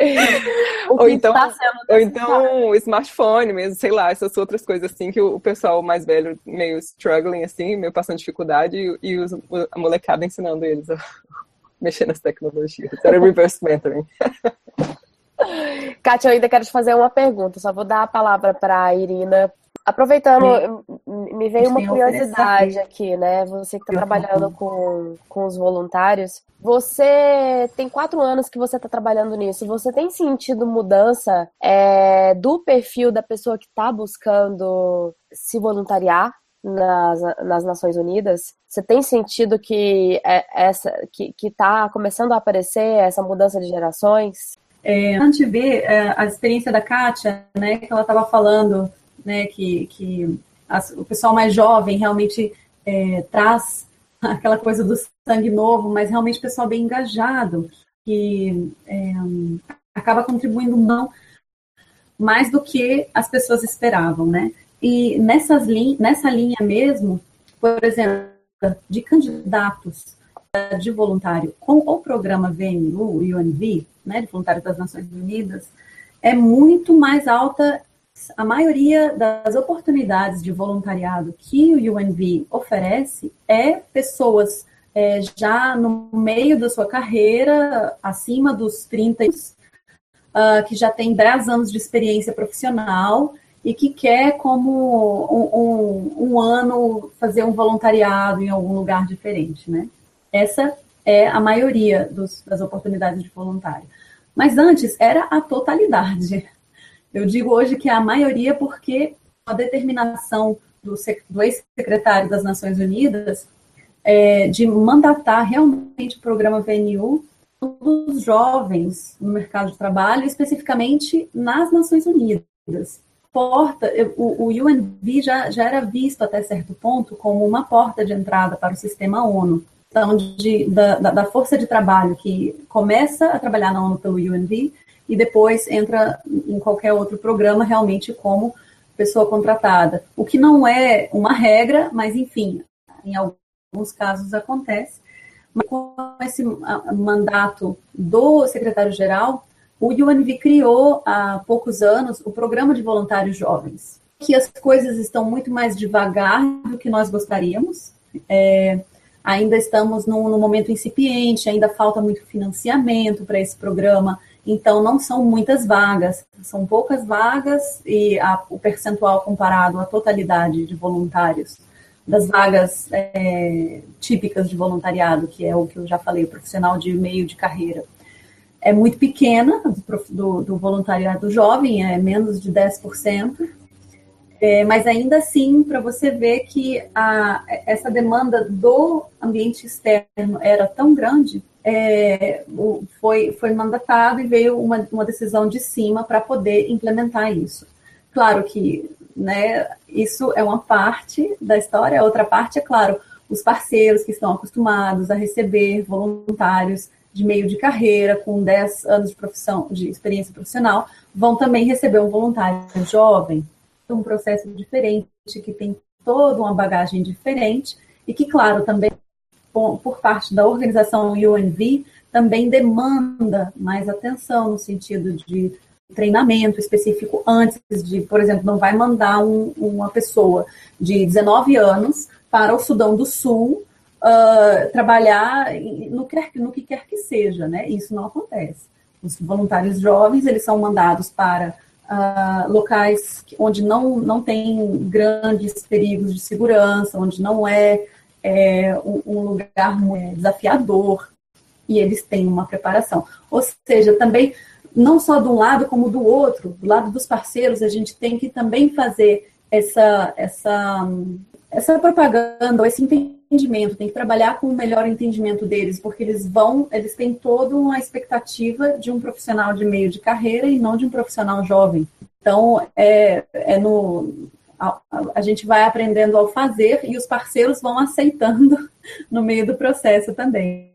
ou então, tá ou então smartphone mesmo, sei lá, essas outras coisas assim que o, pessoal mais velho meio struggling assim, meio passando dificuldade e, e os, a molecada ensinando eles a mexer nas tecnologias. Era reverse mentoring. Kátia, eu ainda quero te fazer uma pergunta, só vou dar a palavra para a Irina Aproveitando, me veio uma curiosidade aqui, né? Você que está trabalhando com, com os voluntários. Você tem quatro anos que você está trabalhando nisso. Você tem sentido mudança é, do perfil da pessoa que está buscando se voluntariar nas, nas Nações Unidas? Você tem sentido que é, essa que está começando a aparecer essa mudança de gerações? É, a gente vê é, a experiência da Kátia, né, que ela estava falando né, que, que as, o pessoal mais jovem realmente é, traz aquela coisa do sangue novo, mas realmente o pessoal bem engajado, que é, acaba contribuindo não mais do que as pessoas esperavam, né? E nessas lin nessa linha mesmo, por exemplo, de candidatos de voluntário com o programa VNU, UNV, né, de voluntários das Nações Unidas, é muito mais alta a maioria das oportunidades de voluntariado que o UNV oferece é pessoas é, já no meio da sua carreira, acima dos 30 uh, que já tem 10 anos de experiência profissional e que quer, como um, um, um ano, fazer um voluntariado em algum lugar diferente, né? Essa é a maioria dos, das oportunidades de voluntário. Mas antes era a totalidade. Eu digo hoje que é a maioria porque a determinação do, do ex-secretário das Nações Unidas é, de mandatar realmente o programa VNU dos jovens no mercado de trabalho, especificamente nas Nações Unidas. Porta, o, o UNV já, já era visto até certo ponto como uma porta de entrada para o sistema ONU. Então, de, da, da força de trabalho que começa a trabalhar na ONU pelo UNV e depois entra em qualquer outro programa realmente como pessoa contratada. O que não é uma regra, mas enfim, em alguns casos acontece. Mas com esse mandato do secretário-geral, o UNV criou há poucos anos o Programa de Voluntários Jovens, que as coisas estão muito mais devagar do que nós gostaríamos. É, ainda estamos num, num momento incipiente, ainda falta muito financiamento para esse programa, então não são muitas vagas, são poucas vagas e a, o percentual comparado à totalidade de voluntários. Das vagas é, típicas de voluntariado, que é o que eu já falei, o profissional de meio de carreira, é muito pequena, do, do, do voluntariado jovem, é menos de 10%, é, mas ainda assim, para você ver que a, essa demanda do ambiente externo era tão grande, é, foi, foi mandatado e veio uma, uma decisão de cima para poder implementar isso. Claro que né, isso é uma parte da história, a outra parte é, claro, os parceiros que estão acostumados a receber voluntários de meio de carreira, com 10 anos de profissão, de experiência profissional, vão também receber um voluntário jovem, um processo diferente, que tem toda uma bagagem diferente, e que, claro, também por parte da organização UNV, também demanda mais atenção no sentido de treinamento específico antes de, por exemplo, não vai mandar um, uma pessoa de 19 anos para o Sudão do Sul uh, trabalhar no, que, no que quer que seja, né? Isso não acontece. Os voluntários jovens, eles são mandados para uh, locais onde não, não tem grandes perigos de segurança, onde não é é, um, lugar muito desafiador e eles têm uma preparação. Ou seja, também, não só de um lado como do outro, do lado dos parceiros, a gente tem que também fazer essa, essa, essa propaganda, esse entendimento, tem que trabalhar com o melhor entendimento deles, porque eles vão, eles têm toda uma expectativa de um profissional de meio de carreira e não de um profissional jovem. Então, é, é no, a, gente vai aprendendo ao fazer e os parceiros vão aceitando no meio do processo também.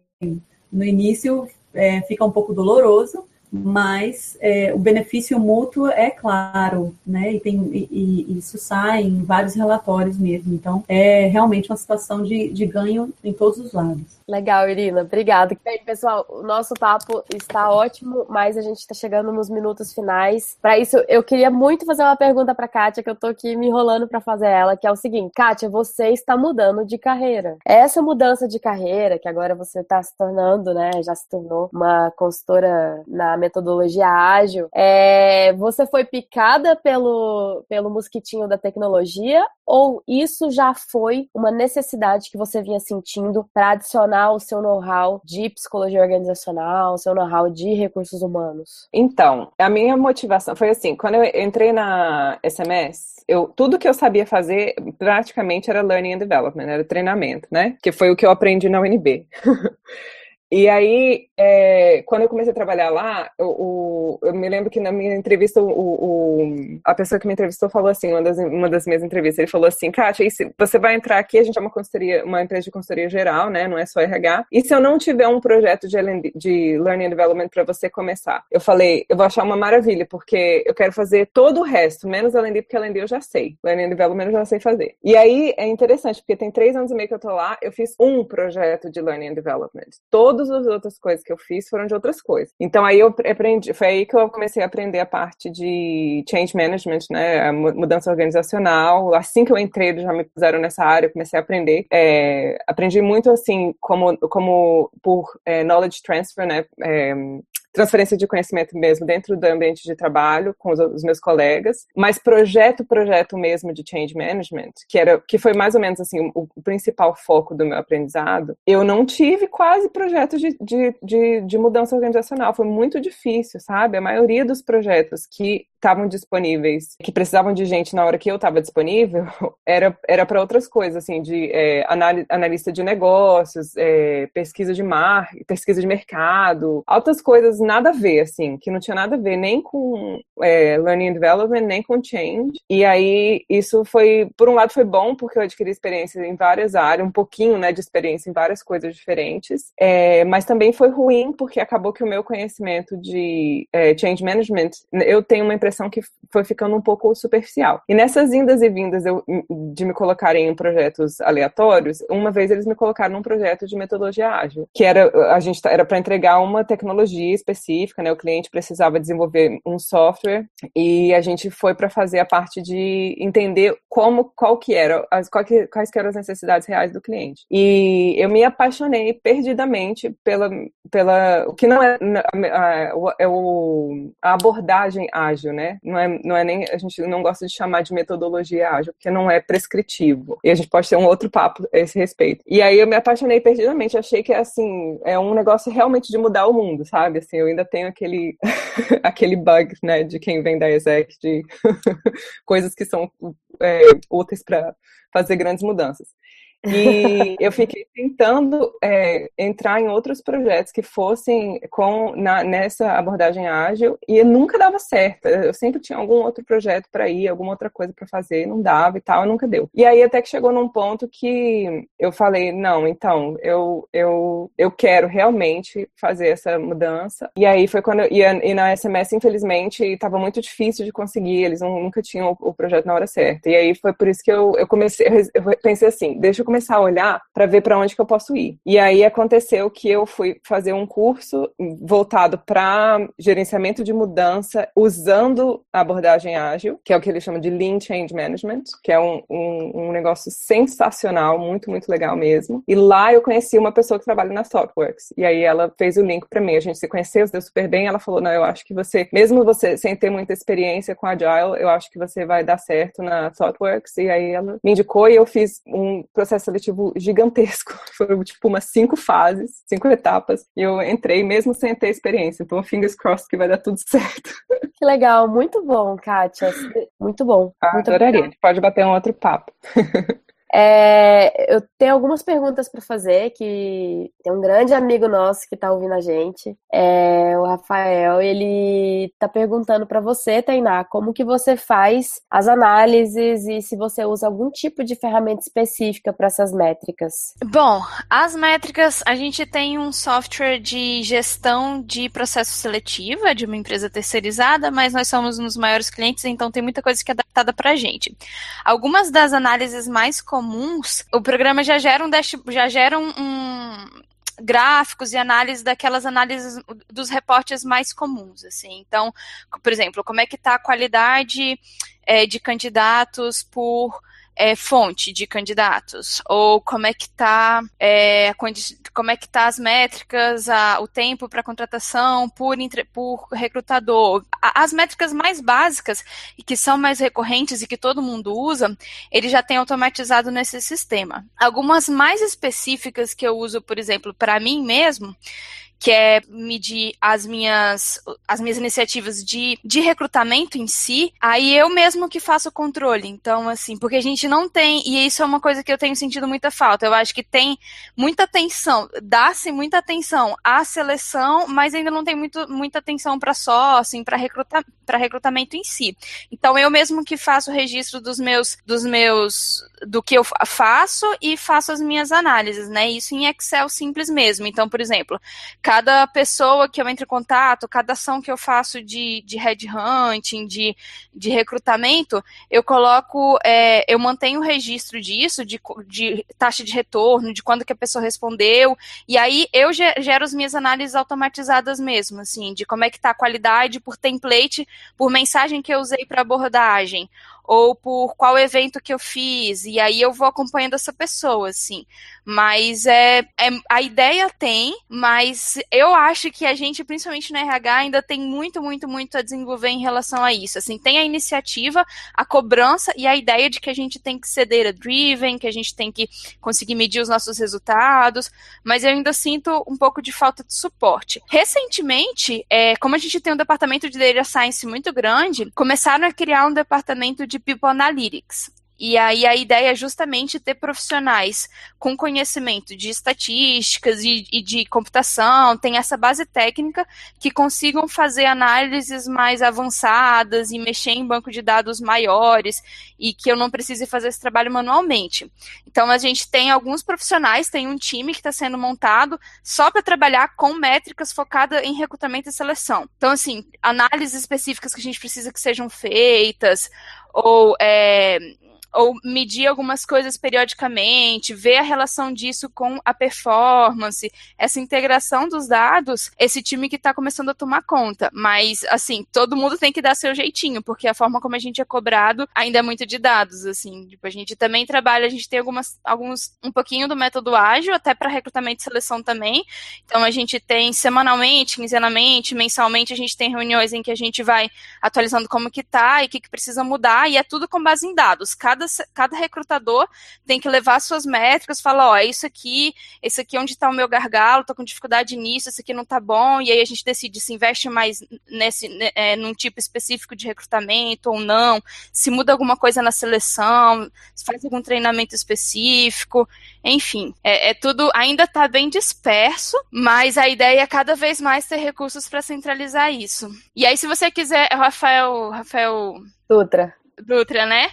No início é, fica um pouco doloroso, mas é, o benefício mútuo é claro, né? E, tem, e, e, isso sai em vários relatórios mesmo. Então, é realmente uma situação de, de ganho em todos os lados. Legal, Irina, obrigada. Bem, pessoal, o nosso papo está ótimo, mas a gente está chegando nos minutos finais. Para isso, eu queria muito fazer uma pergunta para Kátia, que eu tô aqui me enrolando para fazer ela, que é o seguinte: Kátia, você está mudando de carreira. Essa mudança de carreira, que agora você está se tornando, né? Já se tornou uma consultora na metodologia ágil. É, você foi picada pelo, pelo mosquitinho da tecnologia ou isso já foi uma necessidade que você vinha sentindo para adicionar o seu know-how de psicologia organizacional, o seu know-how de recursos humanos? Então, a minha motivação foi assim, quando eu entrei na SMS, eu, tudo que eu sabia fazer praticamente era learning and development, era treinamento, né? Que foi o que eu aprendi na UNB. E aí, é, quando eu comecei a trabalhar lá, o, eu me lembro que na minha entrevista, o, o, a pessoa que me entrevistou falou assim, uma das, uma das minhas entrevistas, ele falou assim, Kátia, você vai entrar aqui, a gente é uma consultoria, uma empresa de consultoria geral, né, não é só RH, e se eu não tiver um projeto de, de Learning and Development para você começar? Eu falei, eu vou achar uma maravilha, porque eu quero fazer todo o resto, menos a L&D, porque a L&D eu já sei, Learning and Development eu já sei fazer. E aí, é interessante, porque tem três anos e meio que eu tô lá, eu fiz um projeto de Learning and Development. Todo todas as outras coisas que eu fiz foram de outras coisas. Então aí eu aprendi, foi aí que eu comecei a aprender a parte de change management, né, a mudança organizacional. Assim que eu entrei, eles já me puseram nessa área, eu comecei a aprender. É, aprendi muito assim, como, como por é, knowledge transfer, né, é, transferência de conhecimento mesmo dentro do ambiente de trabalho com os, os meus colegas, mas projeto, projeto mesmo de change management, que era que foi mais ou menos assim o, o principal foco do meu aprendizado, eu não tive quase projetos de, de, de, de mudança organizacional, foi muito difícil, sabe? A maioria dos projetos que estavam disponíveis, que precisavam de gente na hora que eu estava disponível, era, era para outras coisas, assim, de é, analista de negócios, é, pesquisa de mar, pesquisa de mercado, altas coisas nada a ver, assim, que não tinha nada a ver nem com é, learning and development, nem com change. E aí isso foi, por um lado, foi bom porque eu adquiri experiência em várias áreas, um pouquinho, né, de experiência em várias coisas diferentes. É, mas também foi ruim porque acabou que o meu conhecimento de é, change management, eu tenho uma impressão que foi ficando um pouco superficial. E nessas indas e vindas eu, de me colocarem em projetos aleatórios, uma vez eles me colocaram num projeto de metodologia ágil, que era a gente era para entregar uma tecnologia específica, né? O cliente precisava desenvolver um software e a gente foi para fazer a parte de entender como qual que era as qual que, quais que eram as necessidades reais do cliente. E eu me apaixonei perdidamente pela pela o que não é a, a, a abordagem ágil, né? Não é, não é nem, a gente não gosta de chamar de metodologia ágil, porque não é prescritivo. E a gente pode ter um outro papo a esse respeito. E aí eu me apaixonei perdidamente, achei que, assim, é um negócio realmente de mudar o mundo, sabe? Assim, eu ainda tenho aquele, aquele bug, né, de quem vem da exec, de coisas que são é, úteis para fazer grandes mudanças. E eu fiquei tentando é, entrar em outros projetos que fossem com na, nessa abordagem ágil e nunca dava certo. Eu sempre tinha algum outro projeto para ir, alguma outra coisa para fazer, não dava e tal, nunca deu. E aí até que chegou num ponto que eu falei, não, então, eu, eu, eu quero realmente fazer essa mudança. E aí foi quando eu, e, e na SMS, infelizmente, estava muito difícil de conseguir, eles nunca tinham o, o, projeto na hora certa. E aí foi por isso que eu, eu comecei, eu pensei assim, deixa eu começar a olhar para ver para onde que eu posso ir. E aí aconteceu que eu fui fazer um curso voltado para gerenciamento de mudança usando a abordagem ágil, que é o que eles chamam de Lean Change Management, que é um, um, um negócio sensacional, muito, muito legal mesmo. E lá eu conheci uma pessoa que trabalha na ThoughtWorks. E aí ela fez o link para mim. A gente se conheceu, se deu super bem. Ela falou: Não, eu acho que você, mesmo você sem ter muita experiência com Agile, eu acho que você vai dar certo na ThoughtWorks. E aí ela me indicou e eu fiz um processo seletivo gigantesco. Foram tipo umas cinco fases, cinco etapas. E eu entrei mesmo sem ter experiência. Então, fingers crossed que vai dar tudo certo. Que legal, muito bom, Kátia. Muito bom. Ah, muito adoraria. Legal. Pode bater um outro papo. É, eu tenho algumas perguntas para fazer, que tem um grande amigo nosso que está ouvindo a gente, é, o Rafael, ele está perguntando para você, Tainá, como que você faz as análises e se você usa algum tipo de ferramenta específica para essas métricas. Bom, as métricas, a gente tem um software de gestão de processo seletivo, é de uma empresa terceirizada, mas nós somos um dos maiores clientes, então tem muita coisa que é adaptada para a gente. Algumas das análises mais comuns, o programa já gera um dash, já gera um, um gráficos e análise daquelas análises dos reportes mais comuns, assim. Então, por exemplo, como é que está a qualidade é, de candidatos por é, fonte de candidatos? Ou como é que está é, como é que tá as métricas a, o tempo para contratação por, por recrutador? As métricas mais básicas e que são mais recorrentes e que todo mundo usa ele já tem automatizado nesse sistema. Algumas mais específicas que eu uso por exemplo para mim mesmo que é medir as minhas, as minhas iniciativas de, de recrutamento em si, aí eu mesmo que faço o controle. Então, assim, porque a gente não tem, e isso é uma coisa que eu tenho sentido muita falta. Eu acho que tem muita atenção, dá-se muita atenção à seleção, mas ainda não tem muito, muita atenção para só, assim, para recruta, recrutamento em si. Então, eu mesmo que faço o registro dos meus, dos meus, do que eu faço e faço as minhas análises, né? Isso em Excel simples mesmo. Então, por exemplo, cada pessoa que eu entro em contato, cada ação que eu faço de, de headhunting, de, de recrutamento, eu coloco, é, eu mantenho o registro disso, de, de taxa de retorno, de quando que a pessoa respondeu, e aí eu gero as minhas análises automatizadas mesmo, assim, de como é que está a qualidade por template, por mensagem que eu usei para abordagem, ou por qual evento que eu fiz, e aí eu vou acompanhando essa pessoa, assim. Mas é, é, a ideia tem, mas eu acho que a gente, principalmente no RH, ainda tem muito, muito, muito a desenvolver em relação a isso. Assim, tem a iniciativa, a cobrança e a ideia de que a gente tem que ser data-driven, que a gente tem que conseguir medir os nossos resultados, mas eu ainda sinto um pouco de falta de suporte. Recentemente, é, como a gente tem um departamento de Data Science muito grande, começaram a criar um departamento de People Analytics. E aí a ideia é justamente ter profissionais com conhecimento de estatísticas e, e, de computação, tem essa base técnica que consigam fazer análises mais avançadas e mexer em banco de dados maiores e que eu não precise fazer esse trabalho manualmente. Então a gente tem alguns profissionais, tem um time que está sendo montado só para trabalhar com métricas focadas em recrutamento e seleção. Então, assim, análises específicas que a gente precisa que sejam feitas, ou é, ou medir algumas coisas periodicamente, ver a relação disso com a performance, essa integração dos dados, esse time que está começando a tomar conta. Mas, assim, todo mundo tem que dar seu jeitinho, porque a forma como a gente é cobrado ainda é muito de dados, assim. Tipo, a gente também trabalha, a gente tem algumas, alguns, um pouquinho do método ágil, até para recrutamento e seleção também. Então, a gente tem semanalmente, quinzenalmente, mensalmente, a gente tem reuniões em que a gente vai atualizando como que tá e o que, que precisa mudar, e é tudo com base em dados. Cada cada, cada recrutador tem que levar suas métricas, falar, ó, é isso aqui, esse aqui é onde está o meu gargalo, tô com dificuldade nisso, esse aqui não tá bom, e aí a gente decide se investe mais nesse, é, num tipo específico de recrutamento ou não, se muda alguma coisa na seleção, se faz algum treinamento específico, enfim, é, é tudo, ainda está bem disperso, mas a ideia é cada vez mais ter recursos para centralizar isso. E aí, se você quiser, Rafael, Rafael Dutra. Dutra, né?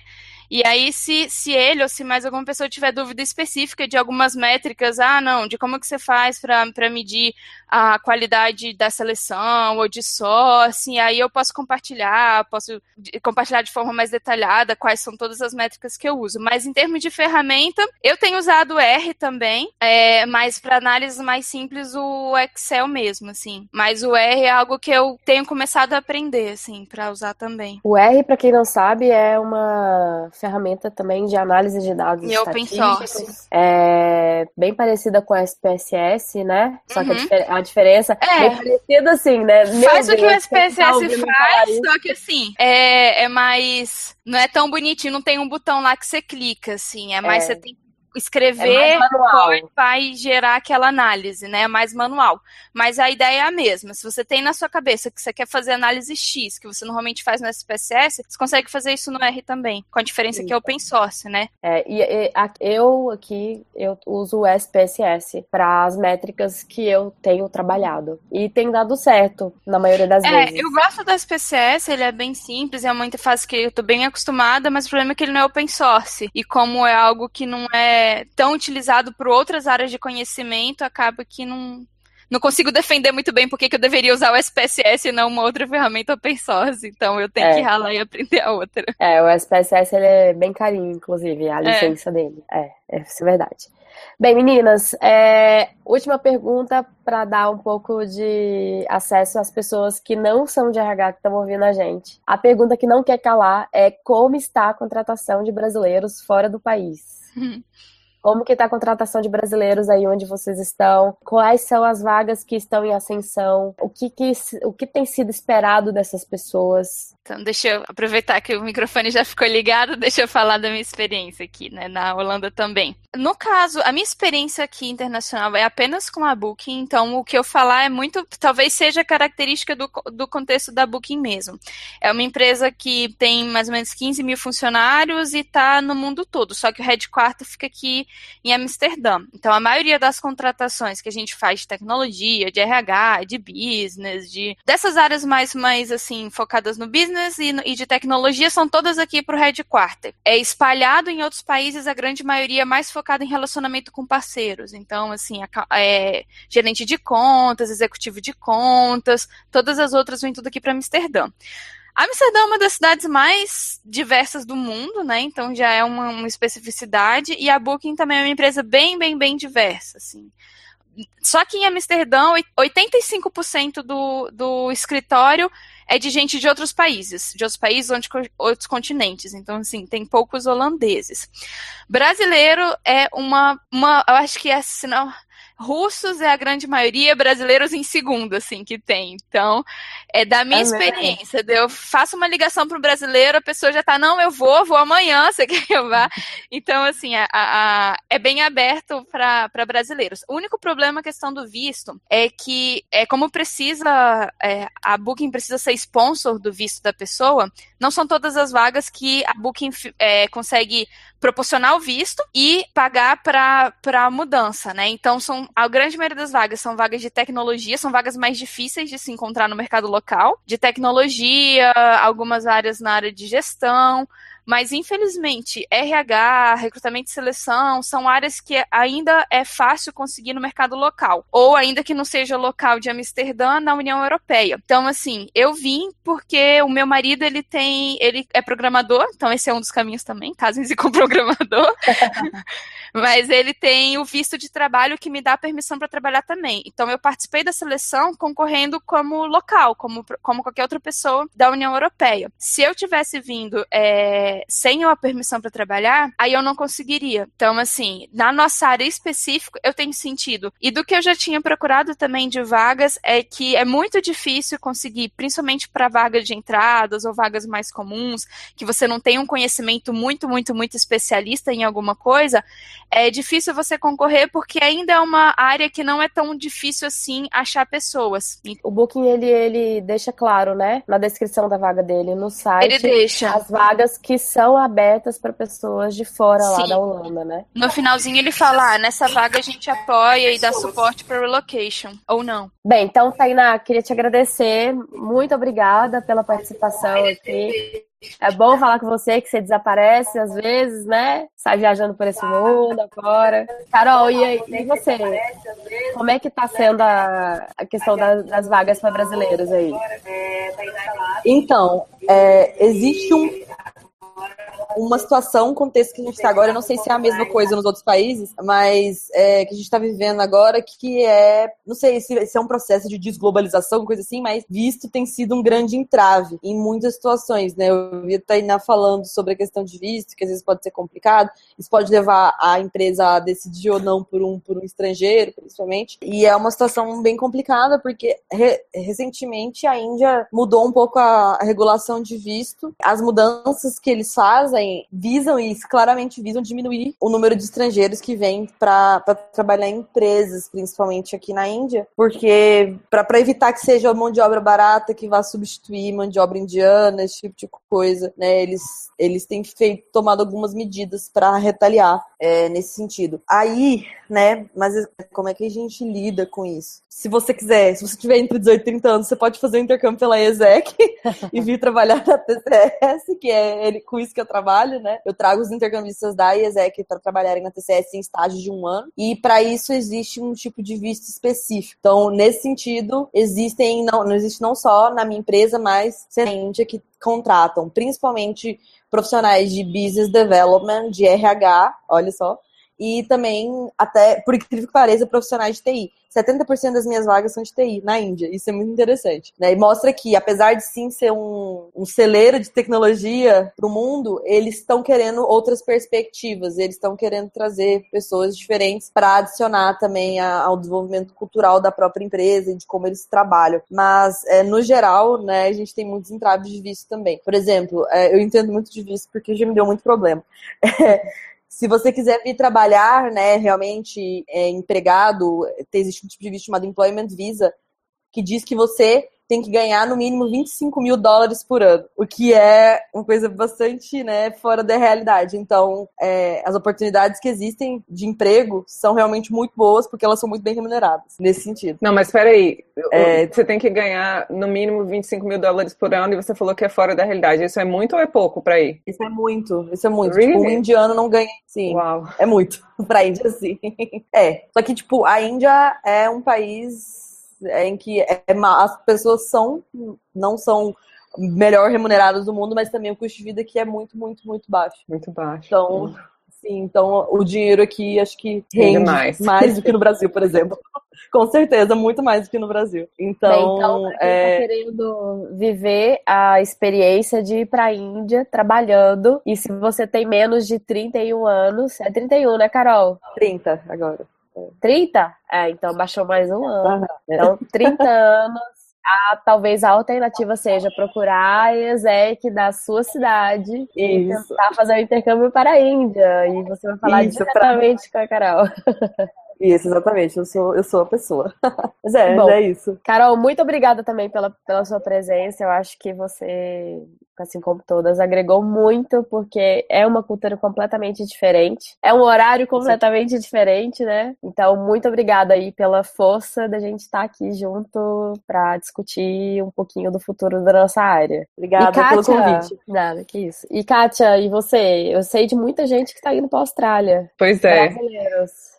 E aí, se, se ele ou se mais alguma pessoa tiver dúvida específica de algumas métricas, ah, não, de como que você faz para medir a qualidade da seleção ou de sourcing, aí eu posso compartilhar, posso compartilhar de forma mais detalhada quais são todas as métricas que eu uso. Mas em termos de ferramenta, eu tenho usado R também, é, mas para análise mais simples o Excel mesmo, assim. Mas o R é algo que eu tenho começado a aprender, assim, para usar também. O R, para quem não sabe, é uma ferramenta também de análise de dados e open source. É bem parecida com a SPSS, né? Só uhum. que a, a, diferença é bem parecida assim, né? Meu faz Deus, o que o SPSS tá faz, só que assim, é, é mais não é tão bonitinho, não tem um botão lá que você clica, assim, é mais é. você tem escrever é vai gerar aquela análise, né? É mais manual. Mas a ideia é a mesma. Se você tem na sua cabeça que você quer fazer análise X, que você normalmente faz no SPSS, você consegue fazer isso no R também, com a diferença Sim. que é open source, né? É, e, e a, eu aqui eu uso o SPSS para as métricas que eu tenho trabalhado e tem dado certo na maioria das é, vezes. Eu gosto do SPSS, ele é bem simples, é uma interface que eu tô bem acostumada, mas o problema é que ele não é open source e como é algo que não é tão utilizado por outras áreas de conhecimento, acaba que não, não consigo defender muito bem porque que eu deveria usar o SPSS e não uma outra ferramenta open source. Então eu tenho é. que ralar e aprender a outra. É, o SPSS ele é bem carinho, inclusive, a é. licença é. dele. É, é, isso é verdade. Bem, meninas, é, última pergunta para dar um pouco de acesso às pessoas que não são de RH que estão ouvindo a gente. A pergunta que não quer calar é como está a contratação de brasileiros fora do país? Como que está a contratação de brasileiros aí onde vocês estão? Quais são as vagas que estão em ascensão? O que, que, o que tem sido esperado dessas pessoas? Então, deixa eu aproveitar que o microfone já ficou ligado, deixa eu falar da minha experiência aqui, né, na Holanda também. No caso, a minha experiência aqui internacional é apenas com a Booking, então o que eu falar é muito, talvez seja característica do, do contexto da Booking mesmo. É uma empresa que tem mais ou menos 15 mil funcionários e está no mundo todo, só que o headquarter fica aqui em Amsterdã. Então, a maioria das contratações que a gente faz de tecnologia, de RH, de business, de dessas áreas mais, mais assim, focadas no business, e, e de tecnologia são todas aqui para o headquarter. É espalhado em outros países, a grande maioria é mais focada em relacionamento com parceiros. Então, assim, é, gerente de contas, executivo de contas, todas as outras vêm tudo aqui para Amsterdã. Amsterdã é uma das cidades mais diversas do mundo, né? Então já é uma, uma especificidade. E a Booking também é uma empresa bem, bem, bem diversa, assim só que em Amsterdã, 85% do, do escritório é de gente de outros países, de outros países, onde, outros continentes. Então, assim, tem poucos holandeses. Brasileiro é uma, uma eu acho que é, se não, russos é a grande maioria, brasileiros em segundo, assim, que tem. Então, é da minha é experiência. Eu faço uma ligação para um brasileiro, a pessoa já está, não, eu vou, vou amanhã, você quer que eu vá? Então, assim, a, a, é bem aberto para brasileiros. O único problema, a questão do visto, é que, é como precisa, é, a Booking precisa ser sponsor do visto da pessoa, não são todas as vagas que a Booking é, consegue proporcionar o visto e pagar para a mudança, né? Então, são a grande maioria das vagas são vagas de tecnologia, são vagas mais difíceis de se encontrar no mercado local, de tecnologia, algumas áreas na área de gestão, mas, infelizmente, RH, recrutamento e seleção são áreas que ainda é fácil conseguir no mercado local, ou ainda que não seja local de Amsterdã, na União Europeia. Então, assim, eu vim porque o meu marido, ele tem, ele é programador, então esse é um dos caminhos também, casem-se com programador. Mas ele tem o visto de trabalho que me dá permissão para trabalhar também. Então eu participei da seleção concorrendo como local, como, como qualquer outra pessoa da União Europeia. Se eu tivesse vindo é, sem a permissão para trabalhar, aí eu não conseguiria. Então, assim, na nossa área específica, eu tenho sentido. E do que eu já tinha procurado também de vagas é que é muito difícil conseguir, principalmente para vagas de entradas ou vagas mais comuns, que você não tem um conhecimento muito, muito, muito especialista em alguma coisa, é difícil você concorrer porque ainda é uma área que não é tão difícil assim achar pessoas. O Booking ele, ele deixa claro, né, na descrição da vaga dele no site, ele deixa as vagas que são abertas para pessoas de fora Sim. lá da Holanda, né? No finalzinho ele fala, ah, nessa vaga a gente apoia e dá suporte para relocation ou não. Bem, então Tainá, queria te agradecer, muito obrigada pela participação aqui. É bom falar com você, que você desaparece às vezes, né? Sai viajando por esse mundo agora. Carol, e, e você? Como é que tá sendo a, a questão das, vagas para brasileiros aí? Então, é, existe um, uma situação, um contexto que a gente está agora, eu não sei se é a mesma coisa nos outros países, mas é, que a gente está vivendo agora, que é, não sei se, se, é um processo de desglobalização, coisa assim, mas visto tem sido um grande entrave em muitas situações, né? Eu vi a Tainá falando sobre a questão de visto, que às vezes pode ser complicado, isso pode levar a empresa a decidir ou não por um, por um estrangeiro, principalmente, e é uma situação bem complicada, porque re, recentemente a Índia mudou um pouco a, a regulação de visto, as mudanças que eles fazem também visam isso, claramente visam diminuir o número de estrangeiros que vêm para trabalhar em empresas, principalmente aqui na Índia, porque para evitar que seja mão de obra barata que vá substituir mão de obra indiana, esse tipo de coisa, né? Eles, eles têm feito, tomado algumas medidas para retaliar é, nesse sentido. Aí, né, mas como é que a gente lida com isso? Se você quiser, se você tiver entre 18 e 30 anos, você pode fazer o um intercâmbio pela ESEC e vir trabalhar na TCS, que é ele, com isso que eu trabalho, né? Eu trago os intercambistas da ESEC para trabalharem na TCS em estágio de um ano, e para isso existe um tipo de visto específico. Então, nesse sentido, existem, não, não existe não só na minha empresa, mas na Índia que contratam, principalmente profissionais de business development, de RH, olha só, e também, até, por incrível que pareça, profissionais de TI. 70% das minhas vagas são de TI na Índia. Isso é muito interessante. Né? E mostra que, apesar de sim ser um, um celeiro de tecnologia para o mundo, eles estão querendo outras perspectivas. Eles estão querendo trazer pessoas diferentes para adicionar também a, ao desenvolvimento cultural da própria empresa e de como eles trabalham. Mas, é, no geral, né, a gente tem muitos entraves de visto também. Por exemplo, é, eu entendo muito de visto porque já me deu muito problema. Se você quiser vir trabalhar, né, realmente é, empregado, existe um tipo de visto chamado Employment Visa, que diz que você tem que ganhar no mínimo 25 mil dólares por ano, o que é uma coisa bastante né, fora da realidade. Então, é, as oportunidades que existem de emprego são realmente muito boas, porque elas são muito bem remuneradas, nesse sentido. Não, mas peraí, é, você tem que ganhar no mínimo 25 mil dólares por ano e você falou que é fora da realidade. Isso é muito ou é pouco para ir? Isso é muito, isso é muito. Really? Tipo, um indiano não ganha, sim. Uau. É muito pra Índia, sim. É, só que, tipo, a Índia é um país em que é, as pessoas são, não são melhor remuneradas do mundo, mas também o custo de vida que é muito, muito, muito baixo. Muito baixo. Então, assim, então o dinheiro aqui acho que rende mais. mais do que no Brasil, por exemplo. Com certeza, muito mais do que no Brasil. Então, Bem, então é... tá querendo viver a experiência de ir pra Índia trabalhando, e se você tem menos de 31 anos, é 31, né, Carol? 30 agora. 30? É, então baixou mais um ano. Então, 30 anos a, talvez a alternativa seja procurar a ESEC da sua cidade Isso. e tentar fazer o intercâmbio para a Índia. E você vai falar Isso, diretamente pra... com a Carol. Isso, exatamente. Eu sou, eu sou a pessoa. Mas é, Bom, é isso. Carol, muito obrigada também pela, pela sua presença. Eu acho que você, assim como todas, agregou muito, porque é uma cultura completamente diferente. É um horário completamente Sim. diferente, né? Então, muito obrigada aí pela força da gente estar aqui junto para discutir um pouquinho do futuro da nossa área. Obrigada Kátia, pelo convite. Nada, que isso. E Kátia, e você? Eu sei de muita gente que está indo para a Austrália. Pois é. Brasileiros.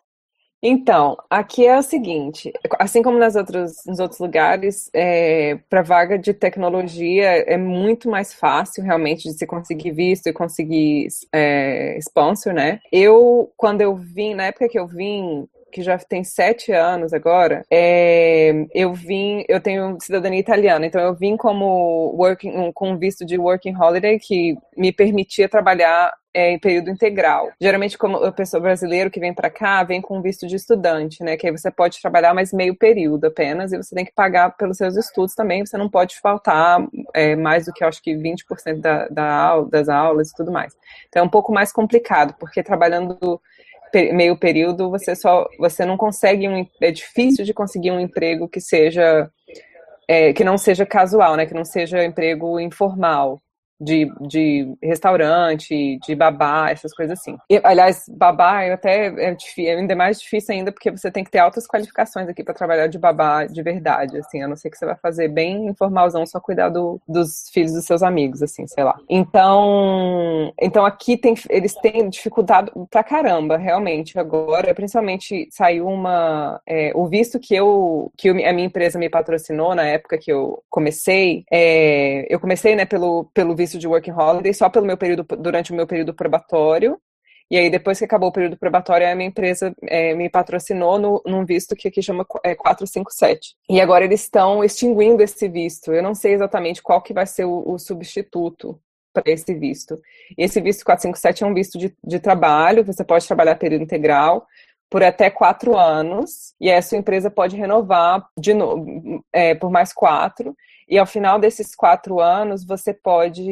Então, aqui é o seguinte, assim como nas outros, nos outros lugares, é, para vaga de tecnologia é muito mais fácil realmente de se conseguir visto e conseguir é, sponsor, né? Eu, quando eu vim, na época que eu vim, que já tem sete anos agora, é, eu vim, eu tenho cidadania italiana, então eu vim como working, com visto de working holiday que me permitia trabalhar é, em período integral. Geralmente, como a pessoa brasileira que vem para cá, vem com visto de estudante, né? Que aí você pode trabalhar mais meio período apenas e você tem que pagar pelos seus estudos também. Você não pode faltar é, mais do que, acho que 20% da, da das aulas e tudo mais. Então é um pouco mais complicado, porque trabalhando meio período, você só você não consegue um é difícil de conseguir um emprego que seja é, que não seja casual, né? Que não seja emprego informal de, de restaurante, de babá, essas coisas assim. E, aliás, babá é até é, ainda mais difícil ainda porque você tem que ter altas qualificações aqui para trabalhar de babá de verdade, assim, a não ser que você vai fazer bem informalzão, só cuidar do, dos filhos dos seus amigos, assim, sei lá. Então, então aqui tem, eles têm dificuldade pra caramba, realmente, agora, principalmente saiu uma, é, o visto que eu, que a minha empresa me patrocinou na época que eu comecei, é, eu comecei, né, pelo, pelo visto visto de working holiday só pelo meu período, durante o meu período probatório. E aí, depois que acabou o período probatório, a minha empresa é, me patrocinou no, num visto que aqui chama é, 457. E agora eles estão extinguindo esse visto. Eu não sei exatamente qual que vai ser o, o substituto para esse visto. E esse visto 457 é um visto de, de trabalho, você pode trabalhar período integral por até quatro anos, e a sua empresa pode renovar de novo é, por mais quatro. E ao final desses quatro anos, você pode.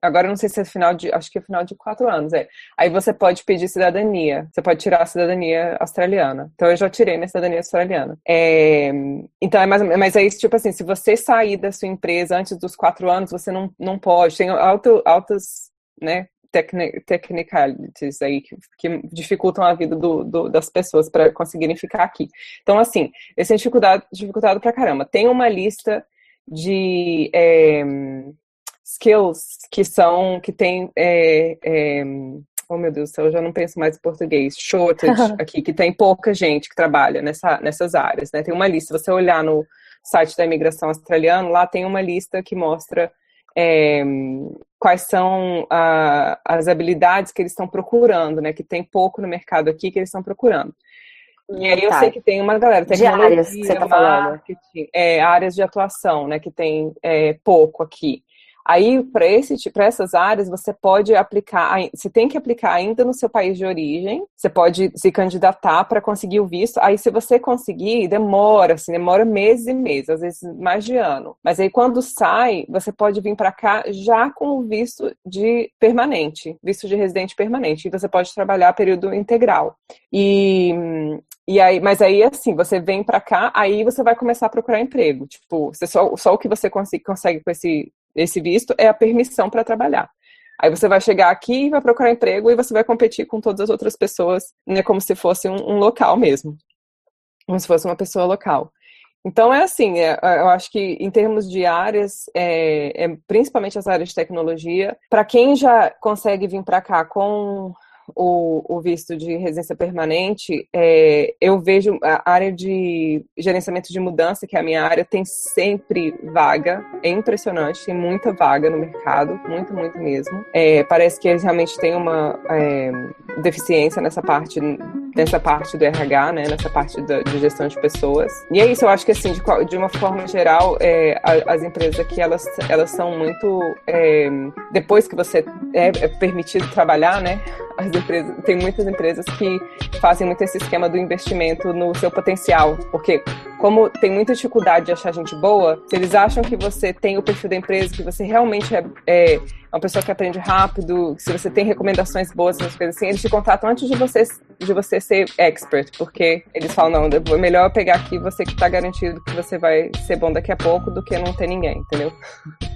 Agora não sei se é final de. Acho que é final de quatro anos, é. Aí você pode pedir cidadania. Você pode tirar a cidadania australiana. Então eu já tirei minha cidadania australiana. É, então é mais Mas é isso, tipo assim, se você sair da sua empresa antes dos quatro anos, você não, não pode. Tem alto, altas né, technicalities aí que, que, dificultam a vida do, do, das pessoas para conseguirem ficar aqui. Então, assim, esse é dificuldade, dificultado pra caramba. Tem uma lista de é, skills que são, que tem, é, é, oh meu Deus do céu, eu já não penso mais em português, shortage aqui, que tem pouca gente que trabalha nessa, nessas áreas, né? Tem uma lista, você olhar no site da imigração australiana, lá tem uma lista que mostra é, quais são a, as habilidades que eles estão procurando, né? Que tem pouco no mercado aqui que eles estão procurando. E aí eu tá. sei que tem uma galera, tecnologia, de áreas que você tá marketing, é, áreas de atuação, né? Que tem é, pouco aqui. Aí, para essas áreas, você pode aplicar, você tem que aplicar ainda no seu país de origem, você pode se candidatar para conseguir o visto. Aí, se você conseguir, demora, assim, demora meses e meses, às vezes mais de ano. Mas aí, quando sai, você pode vir para cá já com o visto de permanente, visto de residente permanente, e você pode trabalhar período integral. E e aí, mas aí, assim, você vem para cá, aí você vai começar a procurar emprego. Tipo, você só, só o que você consegue com esse esse visto é a permissão para trabalhar. Aí você vai chegar aqui e vai procurar emprego e você vai competir com todas as outras pessoas, né, como se fosse um, um local mesmo, como se fosse uma pessoa local. Então é assim, é, é eu acho que em termos de áreas, é, é principalmente as áreas de tecnologia, para quem já consegue vir para cá com o, o visto de residência permanente, é, eu vejo a área de gerenciamento de mudança, que é a minha área, tem sempre vaga. É impressionante, tem muita vaga no mercado, muito, muito mesmo. É, parece que eles realmente têm uma é, deficiência nessa parte, nessa parte do RH, né, nessa parte da, de gestão de pessoas. E é isso, eu acho que assim, de, de uma forma geral, é, as empresas aqui elas, elas são muito é, depois que você é, é permitido trabalhar, né? As empresas, tem muitas empresas que fazem muito esse esquema do investimento no seu potencial, porque como tem muita dificuldade de achar gente boa, se eles acham que você tem o perfil da empresa, que você realmente é, é uma pessoa que aprende rápido, se você tem recomendações boas, essas coisas assim, eles te contratam antes de você, de você ser expert, porque eles falam, não, é melhor pegar aqui você que está garantido que você vai ser bom daqui a pouco do que não ter ninguém, entendeu?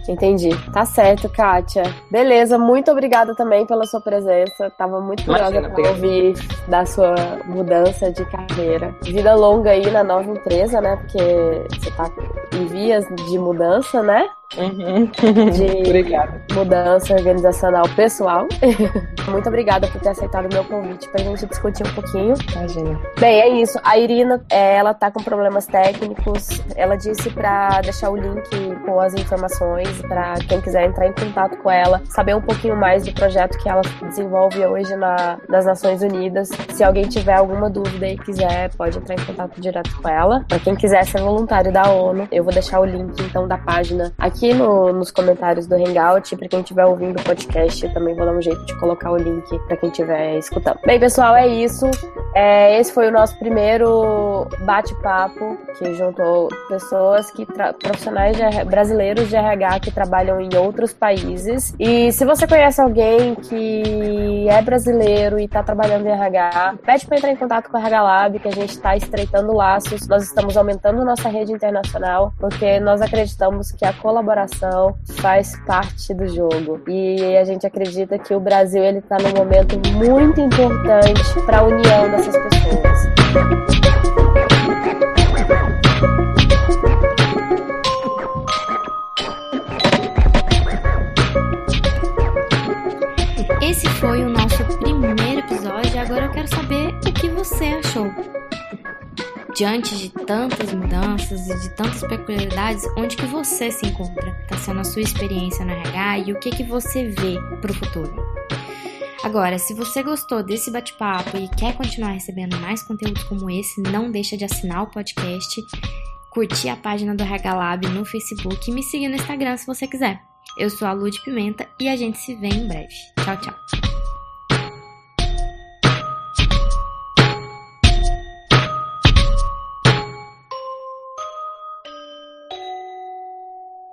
Entendi. Tá certo, Kátia. Beleza, muito obrigada também pela sua presença. Tava muito curiosa para ouvir da sua mudança de carreira. Vida longa aí na nova empresa, né? Porque você tá em vias de mudança, né? Uhum. De obrigada. mudança organizacional pessoal. Muito obrigada por ter aceitado o meu convite pra gente discutir um pouquinho. Imagina. Bem, é isso. A Irina, é, ela tá com problemas técnicos. Ela disse pra deixar o link com as informações para quem quiser entrar em contato com ela, saber um pouquinho mais do projeto que ela desenvolve hoje na, nas Nações Unidas. Se alguém tiver alguma dúvida e quiser, pode entrar em contato direto com ela. Pra quem quiser ser voluntário da ONU, eu vou deixar o link então da página aqui aqui no, nos comentários do Hangout. Para quem estiver ouvindo o podcast, também vou dar um jeito de colocar o link para quem estiver escutando. Bem, pessoal, é isso. É, esse foi o nosso primeiro bate-papo que juntou pessoas que profissionais de, brasileiros de RH que trabalham em outros países. E se você conhece alguém que é brasileiro e está trabalhando em RH, pede para entrar em contato com a RH Lab, que a gente está estreitando laços. Nós estamos aumentando nossa rede internacional, porque nós acreditamos que a colaboração colaboração faz parte do jogo. E a gente acredita que o Brasil ele está num momento muito importante para a união dessas pessoas. Esse foi o nosso primeiro episódio. Agora eu quero saber o que você achou diante de tantas mudanças e de tantas peculiaridades, onde que você se encontra? Está sendo a sua experiência na RH e o que que você vê para o futuro? Agora, se você gostou desse bate-papo e quer continuar recebendo mais conteúdos como esse, não deixa de assinar o podcast, curtir a página do RH Lab no Facebook e me seguir no Instagram se você quiser. Eu sou a Lu de Pimenta e a gente se vê em breve. Tchau, tchau.